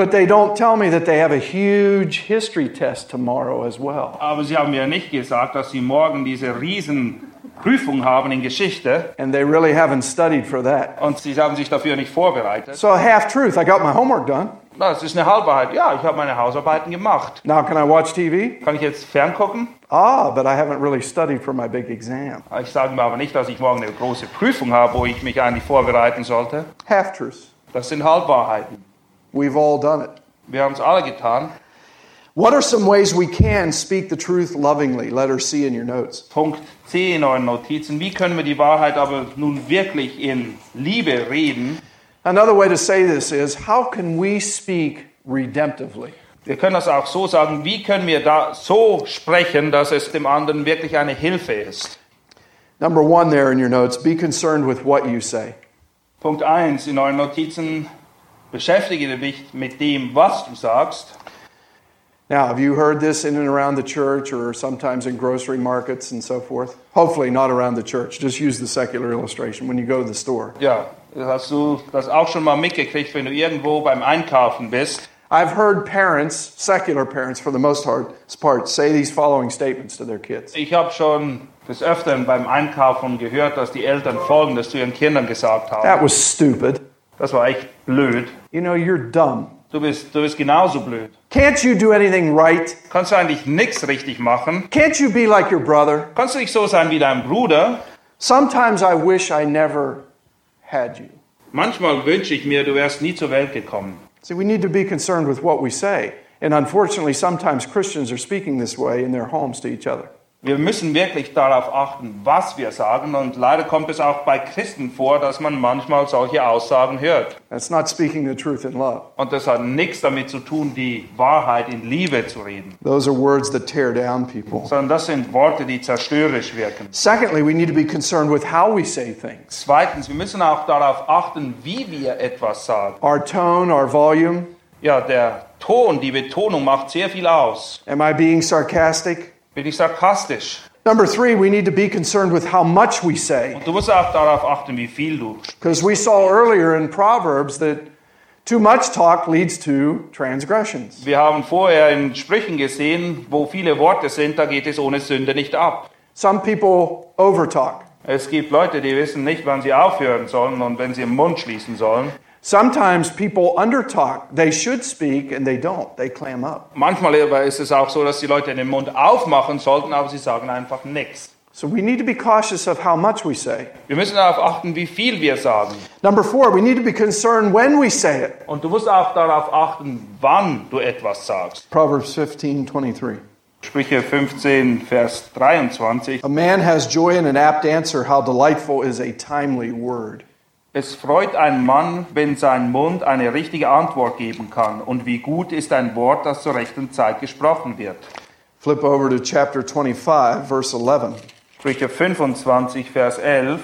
But they don't tell me that they have a huge history test tomorrow as well. Aber sie haben mir nicht gesagt, dass sie morgen diese Riesenprüfung haben in Geschichte And they really haven't studied for that. und sie haben sich dafür nicht vorbereitet. So, half truth, I got my homework done. Das ist eine Halbwahrheit. Ja, ich habe meine Hausarbeiten gemacht. Now, can I watch TV? Kann ich jetzt ferngucken? Ah, but I haven't really studied for my big exam. Ich sage mir aber nicht, dass ich morgen eine große Prüfung habe, wo ich mich eigentlich vorbereiten sollte. Half truths. Das sind Halbwahrheiten. We've all done it. Wir haben es alle getan. What are some ways we can speak the truth lovingly? Letter C in your notes. Punkt C in euren Notizen. Wie können wir die Wahrheit aber nun wirklich in Liebe reden? Another way to say this is how can we speak redemptively? Wir können das auch so sagen, wie können wir da so sprechen, dass es dem anderen wirklich eine Hilfe ist. Number one, there in your notes, be concerned with what you say. Punkt 1 in euren Notizen. Beschäftige dich mit dem, was du sagst. Now, have you heard this in and around the church or sometimes in grocery markets and so forth? Hopefully, not around the church. Just use the secular illustration when you go to the store. Ja, hast du das auch schon mal mitgekriegt, wenn du irgendwo beim Einkaufen bist? I've heard parents, secular parents for the most part, say these following statements to their kids. Ich habe schon des Öfteren beim Einkaufen gehört, dass die Eltern Folgendes zu ihren Kindern gesagt haben. That was stupid. Das war echt blöd. You know, you're dumb. Du bist, du bist genauso blöd. Can't you do anything right? Kannst du eigentlich nichts richtig machen? Can't you be like your brother? Kannst du nicht so sein wie dein Bruder? Sometimes I wish I never had you. Manchmal wünsche ich mir, du wärst nie zur Welt gekommen. See, we need to be concerned with what we say. And unfortunately, sometimes Christians are speaking this way in their homes to each other. Wir müssen wirklich darauf achten, was wir sagen. Und leider kommt es auch bei Christen vor, dass man manchmal solche Aussagen hört. That's not speaking the truth in love. Und das hat nichts damit zu tun, die Wahrheit in Liebe zu reden. Those are words that tear down people. Sondern das sind Worte, die zerstörerisch wirken. Secondly, we need to be concerned with how we say things. Zweitens, wir müssen auch darauf achten, wie wir etwas sagen. Our tone, our volume. Ja, der Ton, die Betonung macht sehr viel aus. Am I being sarcastic? Bin ich sarkastisch? Number three, we need to be concerned with how much we say. Und du musst auch darauf achten, wie viel du Because we saw earlier in Proverbs that too much talk leads to transgressions. Wir haben vorher in Sprüchen gesehen, wo viele Worte sind, da geht es ohne Sünde nicht ab. Some people overtalk. Es gibt Leute, die wissen nicht, wann sie aufhören sollen und wenn sie den Mund schließen sollen. Sometimes people undertalk. They should speak and they don't. They clam up. Manchmal ist es auch so, dass die Leute den Mund aufmachen sollten, aber sie sagen einfach nichts. So we need to be cautious of how much we say. Wir müssen darauf achten, wie viel wir sagen. Number four, we need to be concerned when we say it. Und du musst auch darauf achten, wann du etwas sagst. Proverbs 15 23. Sprüche 15, Vers 23. A man has joy in an apt answer. How delightful is a timely word. Es freut einen Mann, wenn sein Mund eine richtige Antwort geben kann. Und wie gut ist ein Wort, das zur rechten Zeit gesprochen wird. Flip over to chapter 25, verse 11. Sprüche 25, Vers 11.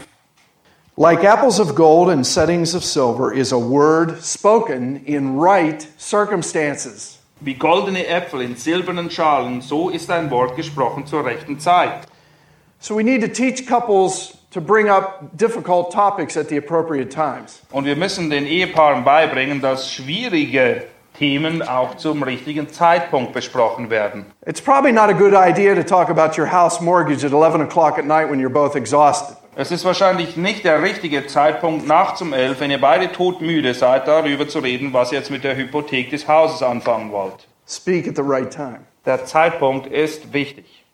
Like apples of gold and settings of silver is a word spoken in right circumstances. Wie goldene Äpfel in silbernen Schalen, so ist ein Wort gesprochen zur rechten Zeit. So we need to teach couples to bring up difficult topics at the appropriate times. Und wir müssen den Ehepaaren beibringen, dass schwierige Themen auch zum richtigen Zeitpunkt besprochen werden. It's probably not a good idea to talk about your house mortgage at 11 o'clock at night when you're both exhausted. Es ist wahrscheinlich nicht der richtige Zeitpunkt, nachts um elf, wenn ihr beide todmüde seid, darüber zu reden, was ihr jetzt mit der Hypothek des Hauses anfangen wollt. Speak at the right time. Der Zeitpunkt ist wichtig.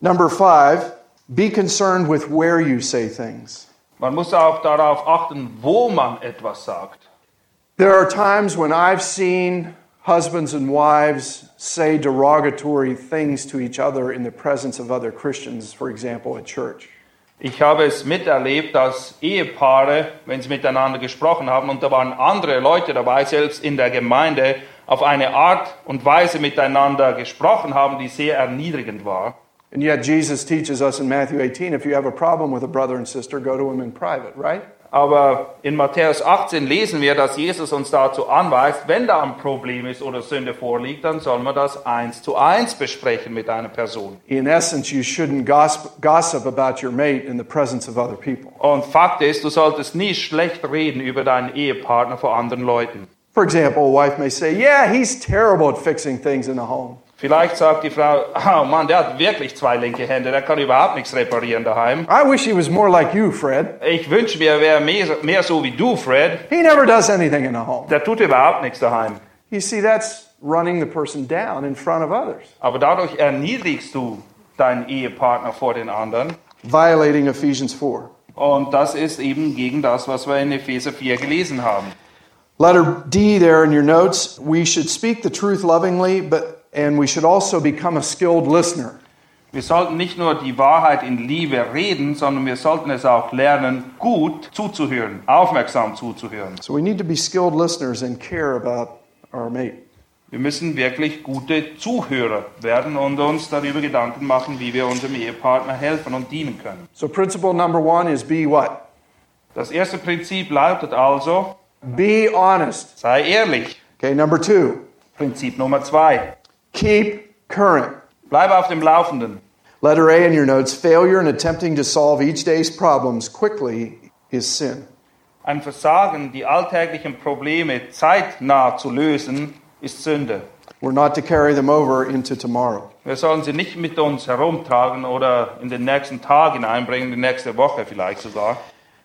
Number five, be concerned with where you say things. Man muss auch darauf achten, wo man etwas sagt. There are times when I've seen husbands and wives say derogatory things to each other in the presence of other Christians, for example, at church. Ich habe es miterlebt, dass Ehepaare, wenn sie miteinander gesprochen haben, und da waren andere Leute dabei, selbst in der Gemeinde, auf eine Art und Weise miteinander gesprochen haben, die sehr erniedrigend war. And yet, Jesus teaches us in Matthew 18 if you have a problem with a brother and sister, go to him in private, right? Aber in Matthäus 18 lesen wir, dass Jesus uns dazu anweist, wenn da ein Problem ist oder Sünde vorliegt, dann soll man das eins zu eins besprechen mit einer Person. In essence, you shouldn't gossip, gossip about your mate in the presence of other people. Und Fakt ist, du solltest nie schlecht reden über deinen Ehepartner vor anderen Leuten. For example, a wife may say, Yeah, he's terrible at fixing things in the home. Vielleicht sagt die Frau, oh Mann, der hat wirklich zwei linke Hände, der kann überhaupt nichts reparieren daheim. I wish he was more like you, Fred. Ich wünsche mir, er wäre mehr, mehr so wie du, Fred. He never does anything in the home. Der tut überhaupt nichts daheim. You see, that's running the person down in front of others, Aber dadurch erniedrigst du deinen Ehepartner vor den anderen. violating Ephesians 4. Und das ist eben gegen das, was wir in Epheser 4 gelesen haben. Letter D there in your notes, we should speak the truth lovingly, but and we should also become a skilled listener. Wir sollten nicht nur die Wahrheit in Liebe reden, sondern wir sollten es auch lernen, gut zuzuhören, aufmerksam zuzuhören. So we need to be skilled listeners and care about our mate. Wir müssen wirklich gute Zuhörer werden und uns darüber Gedanken machen, wie wir unserem Ehepartner helfen und dienen können. So principle number 1 is be what? Das erste Prinzip lautet also, Be honest. sei ehrlich. Okay, number 2, Prinzip Nummer zwei, keep current. bleib auf dem Laufenden. Letter A in your notes, failure in attempting to solve each day's problems quickly is sin. Ein Versagen, die alltäglichen Probleme zeitnah zu lösen, ist Sünde. We're not to carry them over into tomorrow. Wir sollen sie nicht mit uns herumtragen oder in den nächsten Tag hineinbringen, die nächste Woche vielleicht sogar.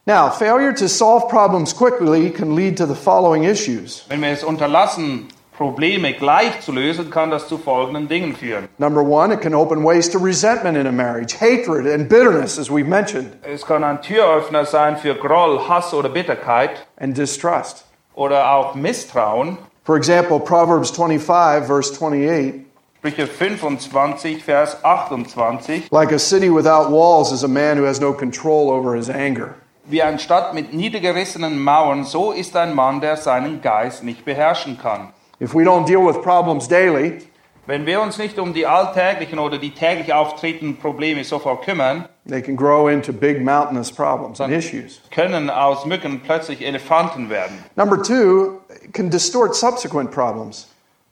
Now, failure to solve problems quickly can lead to the following issues. Wenn wir es unterlassen, Probleme gleich zu lösen, kann das zu folgenden Dingen führen. Number one, it can open ways to resentment in a marriage, hatred and bitterness, as we've mentioned, Es kann ein Türöffner sein für Groll, Hass oder Bitterkeit and distrust. oder auch Misstrauen. For example, Proverbs 25, verse 28 Sprüche 25, Vers 28. like a city without walls is a man who has no control over his anger. Wie eine Stadt mit niedergerissenen Mauern, so ist ein Mann, der seinen Geist nicht beherrschen kann. If we don't deal with problems daily, Wenn wir uns nicht um die alltäglichen oder die täglich auftretenden Probleme sofort kümmern, they can grow into big mountainous problems and issues. können aus Mücken plötzlich Elefanten werden. Number two, can distort subsequent problems.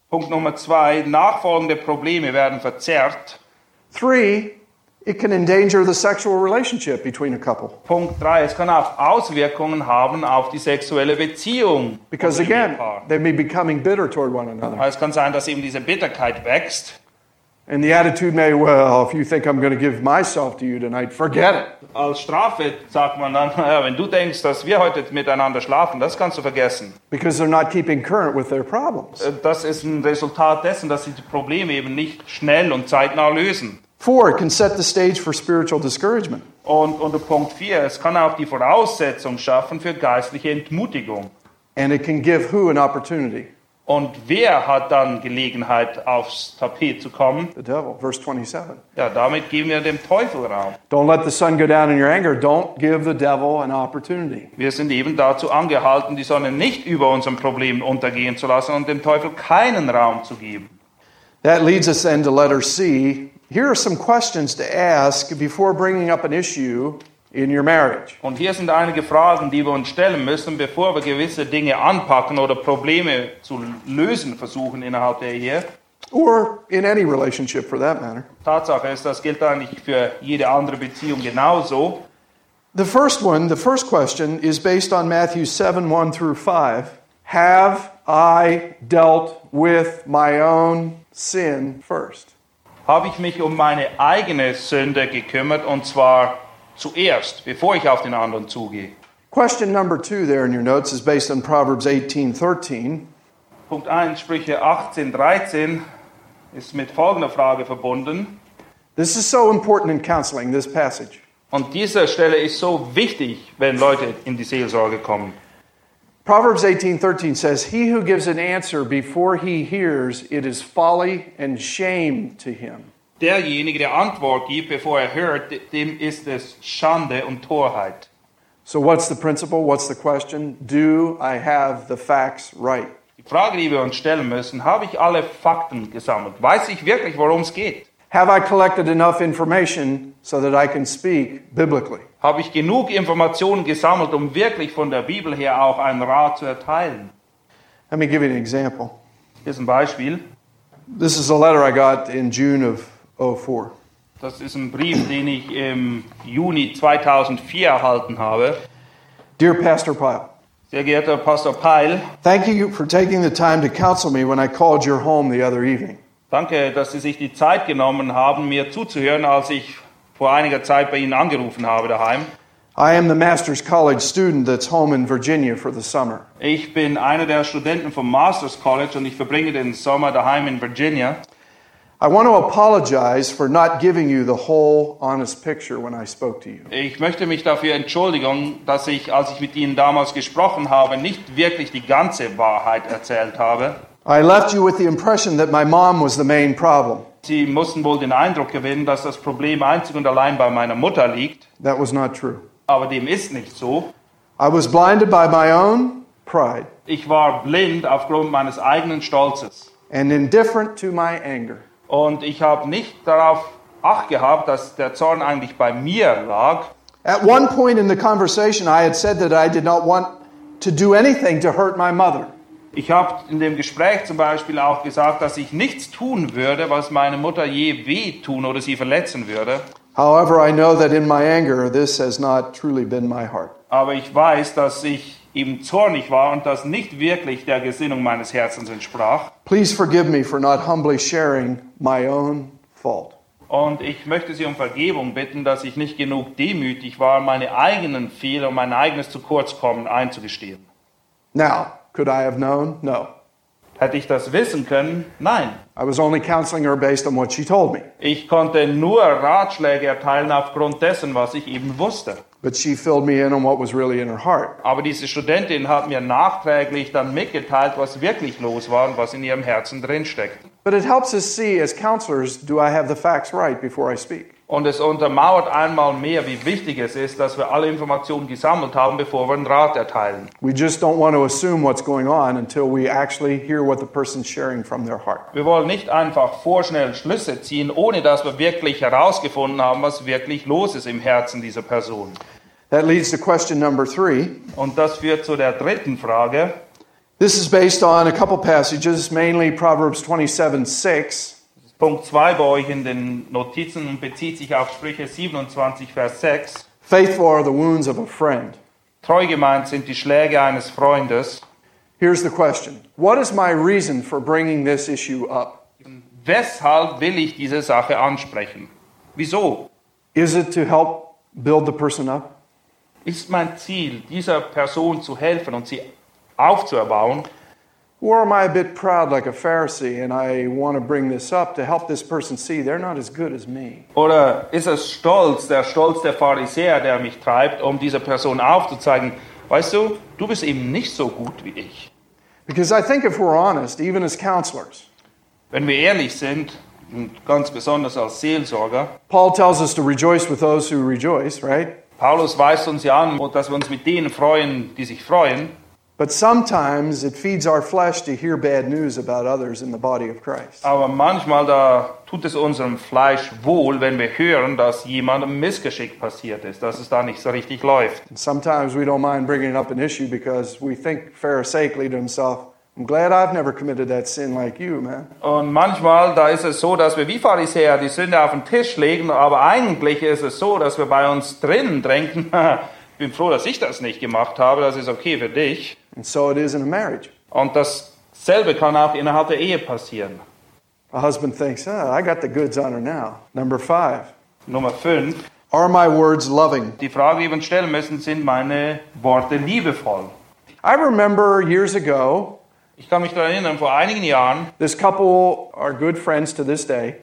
Punkt Nummer zwei, nachfolgende Probleme werden verzerrt. Three, it can endanger the sexual relationship between a couple. Punkt drei, es kann auch Auswirkungen haben auf die sexuelle Beziehung. Because again, they may be becoming bitter toward one another. Es kann sein, dass eben diese Bitterkeit wächst. And the attitude may, well, if you think I'm going to give myself to you tonight, forget it. Als Strafe sagt man dann, naja, wenn du denkst, dass wir heute miteinander schlafen, das kannst du vergessen. Because they're not keeping current with their problems. Äh, Das ist ein Resultat dessen, dass sie die Probleme eben nicht schnell und zeitnah lösen. Four, it can set the stage for spiritual discouragement. Und unter Punkt 4, es kann auch die Voraussetzung schaffen für geistliche Entmutigung. And it can give who an opportunity? Und wer hat dann Gelegenheit, aufs Tapet zu kommen? The devil. Verse 27. Ja, damit geben wir dem Teufel Raum. Don't let the sun go down in your anger. Don't give the devil an opportunity. Wir sind eben dazu angehalten, die Sonne nicht über unseren Problemen untergehen zu lassen und dem Teufel keinen Raum zu geben. That leads us then to letter C. Here are some questions to ask before bringing up an issue in your marriage. Und hier sind einige Fragen, die wir uns stellen müssen, bevor wir gewisse Dinge anpacken oder Probleme zu lösen versuchen innerhalb der Ehe. Or in any relationship for that matter. Tatsache ist, das gilt eigentlich für jede andere Beziehung genauso. The first one, the first question, is based on Matthew 7 1 through 5. Have I dealt with my own sin first? Habe ich mich um meine eigene Sünde gekümmert und zwar zuerst, bevor ich auf den anderen zugehe. Question number two there in your notes is based on Proverbs 18 13. Punkt 1, Sprüche 18, 13 ist mit folgender Frage verbunden. This is so important in counseling, this passage. Und diese Stelle ist so wichtig, wenn Leute in die Seelsorge kommen. Proverbs 18:13 says, "He who gives an answer before he hears, it is folly and shame to him." Derjenige, der Antwort gibt, bevor er hört, dem ist es Schande und Torheit. So what's the principle? What's the question? Do I have the facts right? Die Frage, die wir uns stellen müssen, habe ich alle Fakten gesammelt? Weiß ich wirklich, worum es geht? Have I collected enough information so that I can speak biblically? Habe ich genug Informationen gesammelt, um wirklich von der Bibel her auch einen Rat zu erteilen? Let me give you an example. Hier ist ein Beispiel. This is a letter I got in June of 04. Das ist ein Brief, den ich im Juni 2004 erhalten habe. Dear Pastor Pyle, Sehr geehrter Pastor Peil, thank you for taking the time to counsel me when I called your home the other evening. Danke, dass Sie sich die Zeit genommen haben, mir zuzuhören, als ich vor einiger Zeit bei Ihnen angerufen habe daheim. I am the Master's College student that's home in Virginia for the summer. Ich bin einer der Studenten vom Masters College und ich verbringe den Sommer daheim in Virginia. I want to apologize for not giving you the whole honest picture when I spoke to you. Ich möchte mich dafür entschuldigen, dass ich, als ich mit Ihnen damals gesprochen habe, nicht wirklich die ganze Wahrheit erzählt habe. I left you with the impression that my mom was the main problem. Sie mussten wohl den Eindruck gewinnen, dass das Problem einzig und allein bei meiner Mutter liegt, That was not true. aber dem ist nicht so. I was blinded by my own pride Ich war blind aufgrund meines eigenen Stolzes and indifferent to my anger. und ich habe nicht darauf acht gehabt, dass der Zorn eigentlich bei mir lag. At one point in the conversation, I had said that I did not want to do anything to hurt my mother. Ich habe in dem Gespräch zum Beispiel auch gesagt, dass ich nichts tun würde, was meine Mutter je wehtun oder sie verletzen würde. However, I know that in my anger, this has not truly been my heart. Aber ich weiß, dass ich eben zornig war und das nicht wirklich der Gesinnung meines Herzens entsprach. Please forgive me for not humbly sharing my own fault. Und ich möchte Sie um Vergebung bitten, dass ich nicht genug demütig war, meine eigenen Fehler und mein eigenes Zukurzkommen einzugestehen. Now, could I have known? No. Hätte ich das wissen können? Nein. I was only counseling her based on what she told me. Ich konnte nur Ratschläge erteilen aufgrund dessen, was ich eben wusste. But she filled me in on what was really in her heart. Aber diese Studentin hat mir nachträglich dann mitgeteilt, was wirklich los war und was in ihrem Herzen drinsteckt. But it helps us see, as counselors, do I have the facts right before I speak? Und es untermauert einmal mehr, wie wichtig es ist, dass wir alle Informationen gesammelt haben, bevor wir einen Rat erteilen. We just don't want to assume what's going on until we actually hear what the person's sharing from their heart. Wir wollen nicht einfach vorschnell Schlüsse ziehen, ohne dass wir wirklich herausgefunden haben, was wirklich los ist im Herzen dieser Person. That leads to question number three. Und das führt zu der dritten Frage. This is based on a couple passages, mainly Proverbs 27 6. Punkt 2 bei euch in den Notizen und bezieht sich auf Sprüche 27, Vers 6. Faithful are the wounds of a friend. Treu gemeint sind die Schläge eines Freundes. Here's the question What is my reason for bringing this issue up? Weshalb will ich diese Sache ansprechen? Wieso? Is it to help build the person up? Ist mein Ziel, dieser Person zu helfen und sie aufzuerbauen? Or am I a bit proud like a Pharisee and I want to bring this up to help this person see they're not as good as me? Oder ist es Stolz, der Stolz der Pharisäer, der mich treibt, um dieser Person aufzuzeigen, weißt du, du bist eben nicht so gut wie ich. Because I think if we're honest, even as counselors, Wenn wir ehrlich sind, und ganz besonders als Seelsorger, Paul tells us to rejoice with those who rejoice, right? Paulus weist uns ja an, dass wir uns mit denen freuen, die sich freuen. But sometimes it feeds our flesh to hear bad news about others in the body of Christ. Aber manchmal da tut es unserem Fleisch wohl, wenn wir hören, dass jemandem Missgeschick passiert ist, dass es da nicht so richtig läuft. And sometimes we don't mind bringing up an issue because we think pharisaically to himself, I'm glad I've never committed that sin like you, man. Und manchmal, da ist es so, dass wir wie Pharisäer die Sünde auf den Tisch legen, aber eigentlich ist es so, dass wir bei uns drinnen denken, ich bin froh, dass ich das nicht gemacht habe, das ist okay für dich. And so it is in a marriage. Und dasselbe kann auch innerhalb der Ehe passieren. A husband thinks, ah, I got the goods on her now. Number five, Nummer 5. are my words loving? Die Frage, die wir uns stellen müssen, sind meine Worte liebevoll. I remember years ago, Ich kann mich daran erinnern, vor einigen Jahren, this couple are good friends to this day,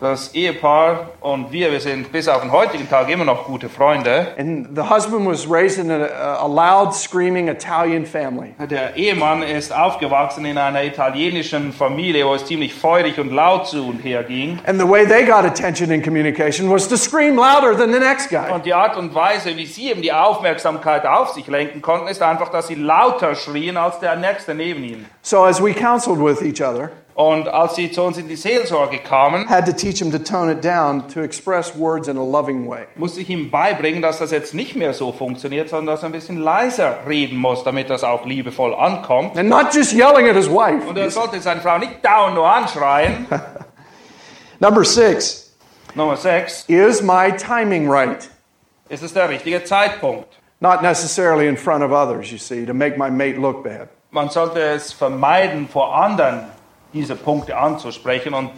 das Ehepaar und wir, wir sind bis auf den heutigen Tag immer noch gute Freunde. and the husband was raised in a, a loud, screaming Italian family. Der Ehemann ist aufgewachsen in einer italienischen Familie, wo es ziemlich feurig und laut zu und her ging. And the way they got attention in communication was to scream louder than the next guy. Und die Art und Weise, wie sie eben die Aufmerksamkeit auf sich lenken konnten, ist einfach, dass sie lauter schrien als der Nächste neben ihnen. So as we counseled with each other, Und als sie zu uns in die Seelsorge kamen, had to teach him to tone it down to express words in a loving way. musste ich ihm beibringen, dass das jetzt nicht mehr so funktioniert, sondern dass er ein bisschen leiser reden muss, damit das auch liebevoll ankommt. And not just yelling at his wife. Und er sollte seine Frau nicht dauernd nur anschreien. Number six, Nummer 6. is my timing right? Ist es der richtige Zeitpunkt? Not necessarily in front of others, you see, to make my mate look bad. Man sollte es vermeiden, vor anderen diese Punkte anzusprechen und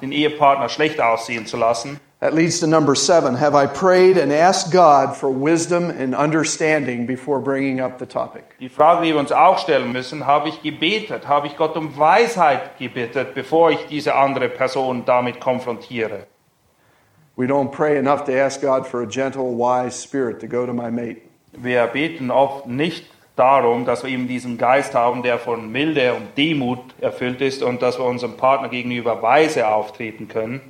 den Ehepartner schlecht aussehen zu lassen. That leads to number seven. Have I prayed and asked God for wisdom and understanding before bringing up the topic? Die Frage, die wir uns auch stellen müssen, habe ich gebetet, habe ich Gott um Weisheit gebetet, bevor ich diese andere Person damit konfrontiere? We don't pray enough to ask God for a gentle, wise spirit to go to my mate. Wir beten oft nicht darum, dass wir eben diesen Geist haben, der von Milde und Demut erfüllt ist und dass wir unserem Partner gegenüber weise auftreten können,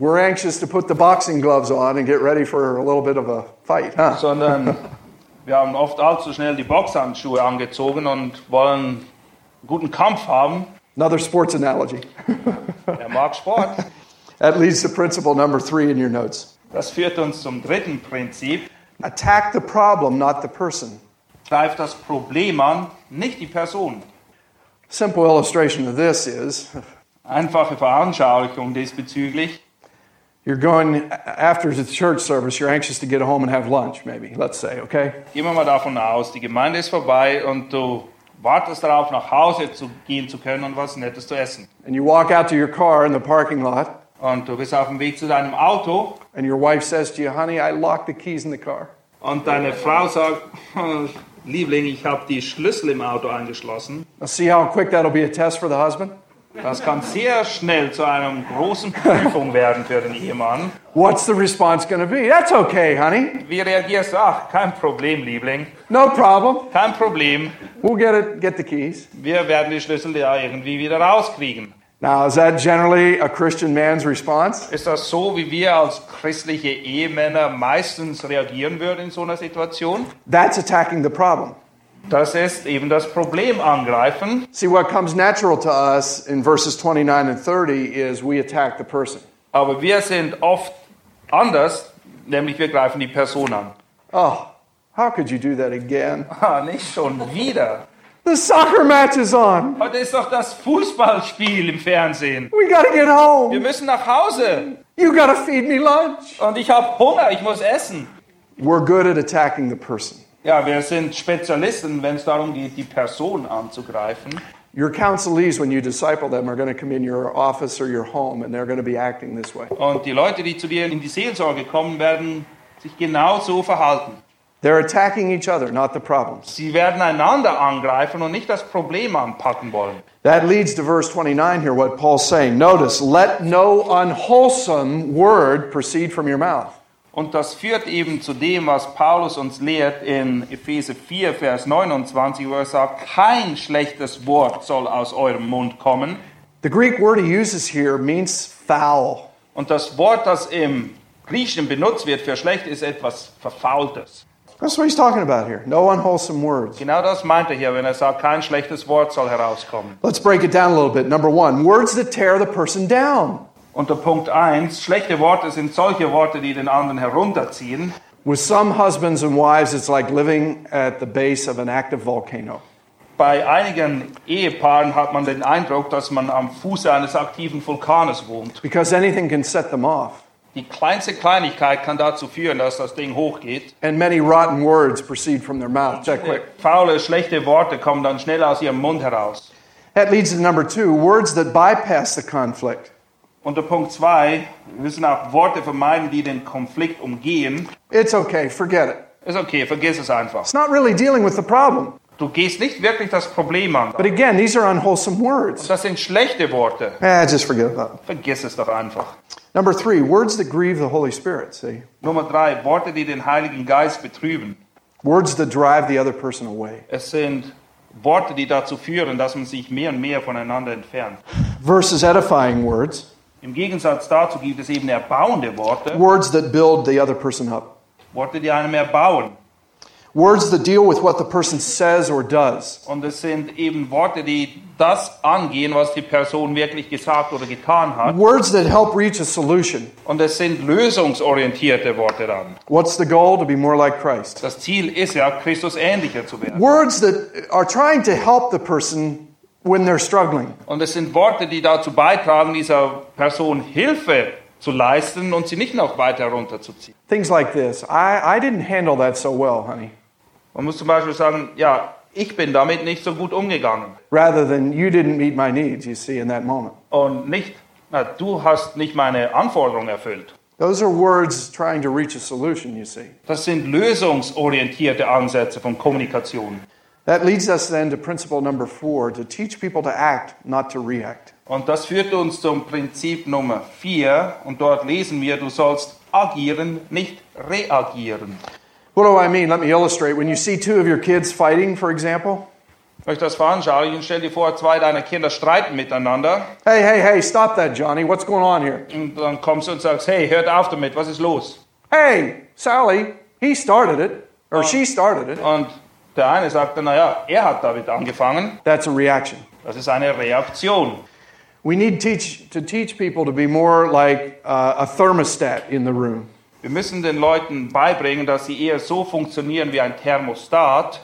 We're anxious to put the boxing gloves on and get ready for a little bit of a fight, huh? sondern wir haben oft allzu schnell die Boxhandschuhe angezogen und wollen einen guten Kampf haben. Another sports analogy. Er mag Sport. That leads to principle number three in your notes. Das führt uns zum dritten Prinzip. Attack the problem, not the person. Greift das Problem an, nicht die Person. Simple illustration of this is Einfache Veranschaulichung diesbezüglich. you're going after the church service, you're anxious to get home and have lunch, maybe, let's say, okay? Gehen wir mal davon aus, die Gemeinde ist vorbei und du wartest darauf, nach Hause zu gehen zu können und was Nettes zu essen. And you walk out to your car in the parking lot, Und du bist auf dem Weg zu deinem Auto and your wife says to you, honey, I locked the keys in the car. und deine Frau sagt, Liebling, ich habe die Schlüssel im Auto eingeschlossen. Now, see how quick that'll be a test for the husband? Das kann sehr schnell zu einer großen Prüfung werden für den Ehemann. What's the response going to be? That's okay, honey. Wie reagierst du? Ach, kein Problem, Liebling. No problem. Kein Problem. We'll get it, get the keys. Wir werden die Schlüssel ja irgendwie wieder rauskriegen. Now, is that generally a Christian man's response? Ist das so, wie wir als christliche Ehemänner meistens reagieren würden in so einer Situation? That's attacking the problem. Das ist eben das Problem angreifen. See, what comes natural to us in verses 29 and 30 is we attack the person. Aber wir sind oft anders, nämlich wir greifen die Person an. Oh, how could you do that again? Ah, nicht schon wieder. The soccer match is on. Heute ist doch das Fußballspiel im Fernsehen. We got to get Wir home. müssen nach Hause. You got to feed me lunch. Und ich habe Hunger, ich muss essen. We're good at attacking the person. Ja, wir sind Spezialisten, wenn es darum geht, die Person anzugreifen. Your counselees, when you disciple them, are going to come in your office or your home and they're going to be acting this way. Und die Leute, die zu dir in die Seelsorge kommen, werden sich genau so verhalten. They're attacking each other, not the problems. Sie werden einander angreifen und nicht das Problem anpacken wollen. That leads to verse 29 here, what Paul's saying. Notice, let no unwholesome word proceed from your mouth. Und das führt eben zu dem, was Paulus uns lehrt in Epheser 4, Vers 29, wo er sagt, kein schlechtes Wort soll aus eurem Mund kommen. The Greek word he uses here means foul. Und das Wort, das im Griechischen benutzt wird für schlecht, ist etwas Verfaultes. That's what he's talking about here. No unwholesome words. Genau das meint er hier, wenn er sagt, kein schlechtes Wort soll herauskommen. Let's break it down a little bit. Number one, words that tear the person down. Unter Punkt 1, schlechte Worte sind solche Worte, die den anderen herunterziehen. With some husbands and wives, it's like living at the base of an active volcano. Bei einigen Ehepaaren hat man den Eindruck, dass man am Fuße eines aktiven Vulkanes wohnt. Because anything can set them off. Die kleinste Kleinigkeit kann dazu führen, dass das Ding hochgeht. And many rotten words proceed from their mouth that quick. Faule, schlechte Worte kommen dann schnell aus ihrem Mund heraus. That leads to number two words that bypass the conflict. Unter Punkt 2, wir müssen auch Worte vermeiden, die den Konflikt umgehen. It's okay, forget it. Ist okay, vergiss es einfach. It's not really dealing with the problem. Du gehst nicht wirklich das Problem an. But again, these are unwholesome words. Das sind schlechte Worte. Eh, just forget it. Vergiss es doch einfach. Number three, words that grieve the Holy Spirit, see? Nummer 3, Worte, die den Heiligen Geist betrüben. Words that drive the other person away. Es sind Worte, die dazu führen, dass man sich mehr und mehr voneinander entfernt. Versus edifying words, Im Gegensatz dazu gibt es eben erbauende Worte, words that build the other person up. Worte, die einem erbauen. Words that deal with what the person says or does. Und es sind eben Worte, die das angehen, was die Person wirklich gesagt oder getan hat. Words that help reach a solution. Und es sind lösungsorientierte Worte dann. What's the goal? To be more like Christ. Das Ziel ist ja, Christus ähnlicher zu werden. Words that are trying to help the person when they're struggling. Und es sind Worte, die dazu beitragen, dieser Person Hilfe zu leisten und sie nicht noch weiter runterzuziehen. Things like this. I, I didn't handle that so well, honey. Man muss zum Beispiel sagen, ja, ich bin damit nicht so gut umgegangen. Rather than you didn't meet my needs, you see, in that moment. Und nicht, na, du hast nicht meine Anforderungen erfüllt. Those are words trying to reach a solution, you see. Das sind lösungsorientierte Ansätze von Kommunikation. That leads us then to principle number four to teach people to act, not to react. Und das führt uns zum Prinzip Nummer 4. Und dort lesen wir, du sollst agieren, nicht reagieren. What do I mean? Let me illustrate. When you see two of your kids fighting, for example, Wenn ich das veranschauliche, stell dir vor, zwei deiner Kinder streiten miteinander. hey, hey, hey, stop that, Johnny. What's going on here? Und dann kommst du und sagst, hey, hört auf damit, was ist los? Hey, Sally, he started it, or she started it. Und der eine sagt dann, naja, er hat damit angefangen. That's a reaction. Das ist eine Reaktion. We need teach, to teach people to be more like uh, a thermostat in the room. Wir müssen den Leuten beibringen, dass sie eher so funktionieren wie ein Thermostat.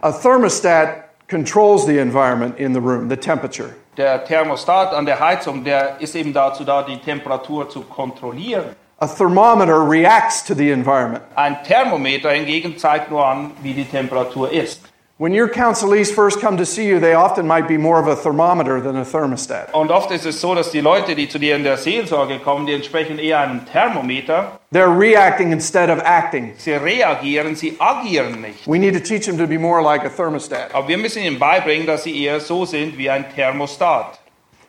A thermostat controls the environment in the room, the temperature. Der Thermostat an der Heizung, der ist eben dazu da, die Temperatur zu kontrollieren. A thermometer reacts to the environment. Ein Thermometer hingegen zeigt nur an, wie die Temperatur ist. When your counselees first come to see you, they often might be more of a thermometer than a thermostat. Und oft ist es so, dass die Leute, die zu dir in der Seelsorge kommen, die entsprechen eher einem Thermometer. They're reacting instead of acting. Sie reagieren, sie agieren nicht. We need to teach them to be more like a thermostat. Aber wir müssen ihnen beibringen, dass sie eher so sind wie ein Thermostat.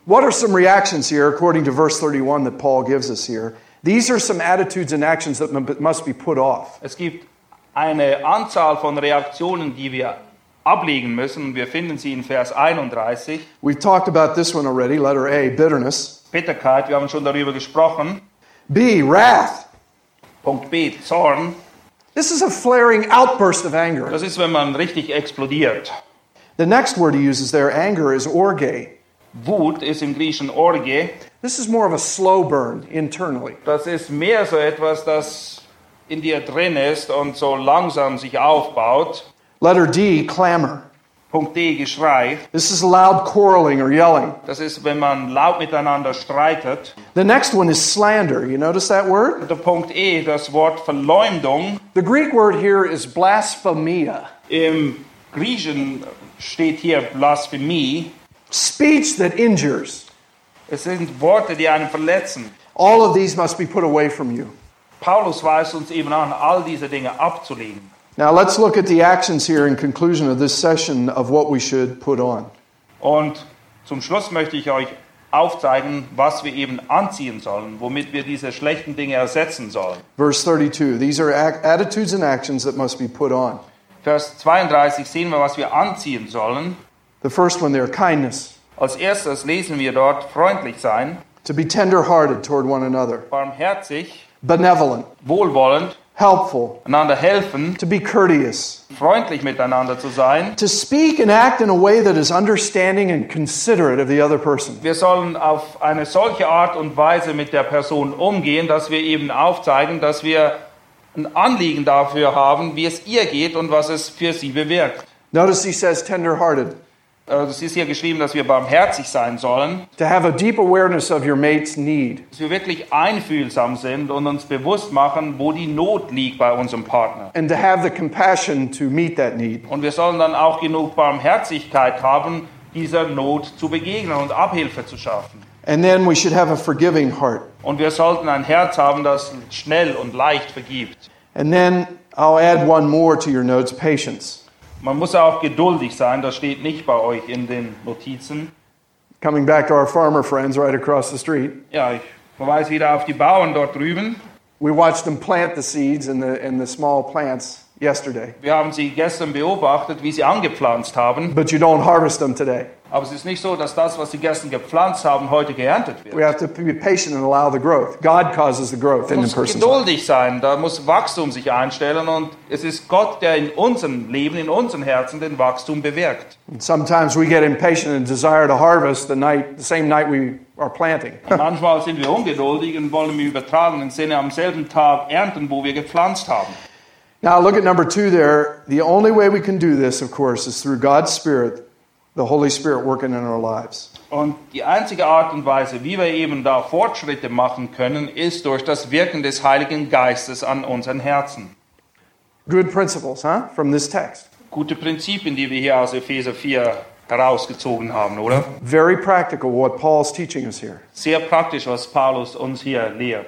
What are some reactions here, according to verse 31 that Paul gives us here? These are some attitudes and actions that must be put off. Es gibt eine Anzahl von Reaktionen, die wir ablegen müssen. Wir finden sie in Vers 31. We've talked about this one already, letter A, bitterness. Bitterkeit, wir haben schon darüber gesprochen. B, wrath. Punkt B, Zorn. This is a flaring outburst of anger. Das ist, wenn man richtig explodiert. The next word he uses there, anger, is orge. Wut ist im Griechischen Orge. This is more of a slow burn internally. Das ist mehr so etwas, das in dir drin ist und so langsam sich aufbaut. Letter D, clamor. Punkt D, Geschrei. This is loud quarreling or yelling. Das ist, wenn man laut miteinander streitet. The next one is slander. You notice that word? Der Punkt E, das Wort Verleumdung. The Greek word here is blasphemia, Im Griechischen steht hier Blasphemie. speech that injures. Es sind Worte, die einen verletzen. All of these must be put away from you. Paulus weist uns eben an, all diese Dinge abzulegen. Now let's look at the actions here in conclusion of this session of what we should put on. Und zum Schluss möchte ich euch aufzeigen, was wir eben anziehen sollen, womit wir diese schlechten Dinge ersetzen sollen. Verse 32. These are attitudes and actions that must be put on. Vers 32 sehen wir, was wir anziehen sollen. The first one there, kindness. Als erstes lesen wir dort freundlich sein, To be tender-hearted toward one another, barmherzig, benevolent, wohlwollend, helpful, einander helfen, to be courteous, freundlich miteinander zu sein. to speak and act in a way that is understanding and considerate of the other person. Wir sollen auf eine solche Art und Weise mit der Person umgehen, dass wir eben aufzeigen, dass wir ein Anliegen dafür haben, wie es ihr geht und was es für sie bewirkt. Notice he says tender-hearted, Also Es ist hier geschrieben, dass wir barmherzig sein sollen, to have a deep awareness of your mate's need. dass wir wirklich einfühlsam sind und uns bewusst machen, wo die Not liegt bei unserem Partner. and to have the compassion to meet that need. Und wir sollen dann auch genug Barmherzigkeit haben, dieser Not zu begegnen und Abhilfe zu schaffen. And then we should have a forgiving heart. Und wir sollten ein Herz haben, das schnell und leicht vergibt. And then I'll add one more to your notes patience. Man muss auch geduldig sein, das steht nicht bei euch in den Notizen. Coming back to our farmer friends right across the street, Ja, ich verweise wieder auf die Bauern dort drüben. we watched them plant the seeds and the, and the small plants yesterday, Wir haben sie gestern beobachtet, wie sie angepflanzt haben. but you don't harvest them today. Aber es ist nicht so, dass das, was sie gestern gepflanzt haben, heute geerntet wird. We have to be patient and allow the growth. God causes the growth in the life. geduldig sein, da muss Wachstum sich einstellen und es ist Gott, der in unserem Leben, in unseren Herzen den Wachstum bewirkt. And sometimes we get impatient and desire to harvest the night, the same night we are planting. Manchmal sind wir ungeduldig und wollen im übertragenen Sinne am selben Tag ernten, wo wir gepflanzt haben. Now, look at number two there. The only way we can do this, of course, is through God's Spirit, the Holy Spirit working in our lives. Und die einzige Art und Weise, wie wir eben da Fortschritte machen können, ist durch das Wirken des Heiligen Geistes an unseren Herzen. Good principles, huh, from this text. Gute Prinzipien, die wir hier aus Epheser 4 herausgezogen haben, oder? Very practical what Paul's teaching us here. Sehr praktisch, was Paulus uns hier lehrt.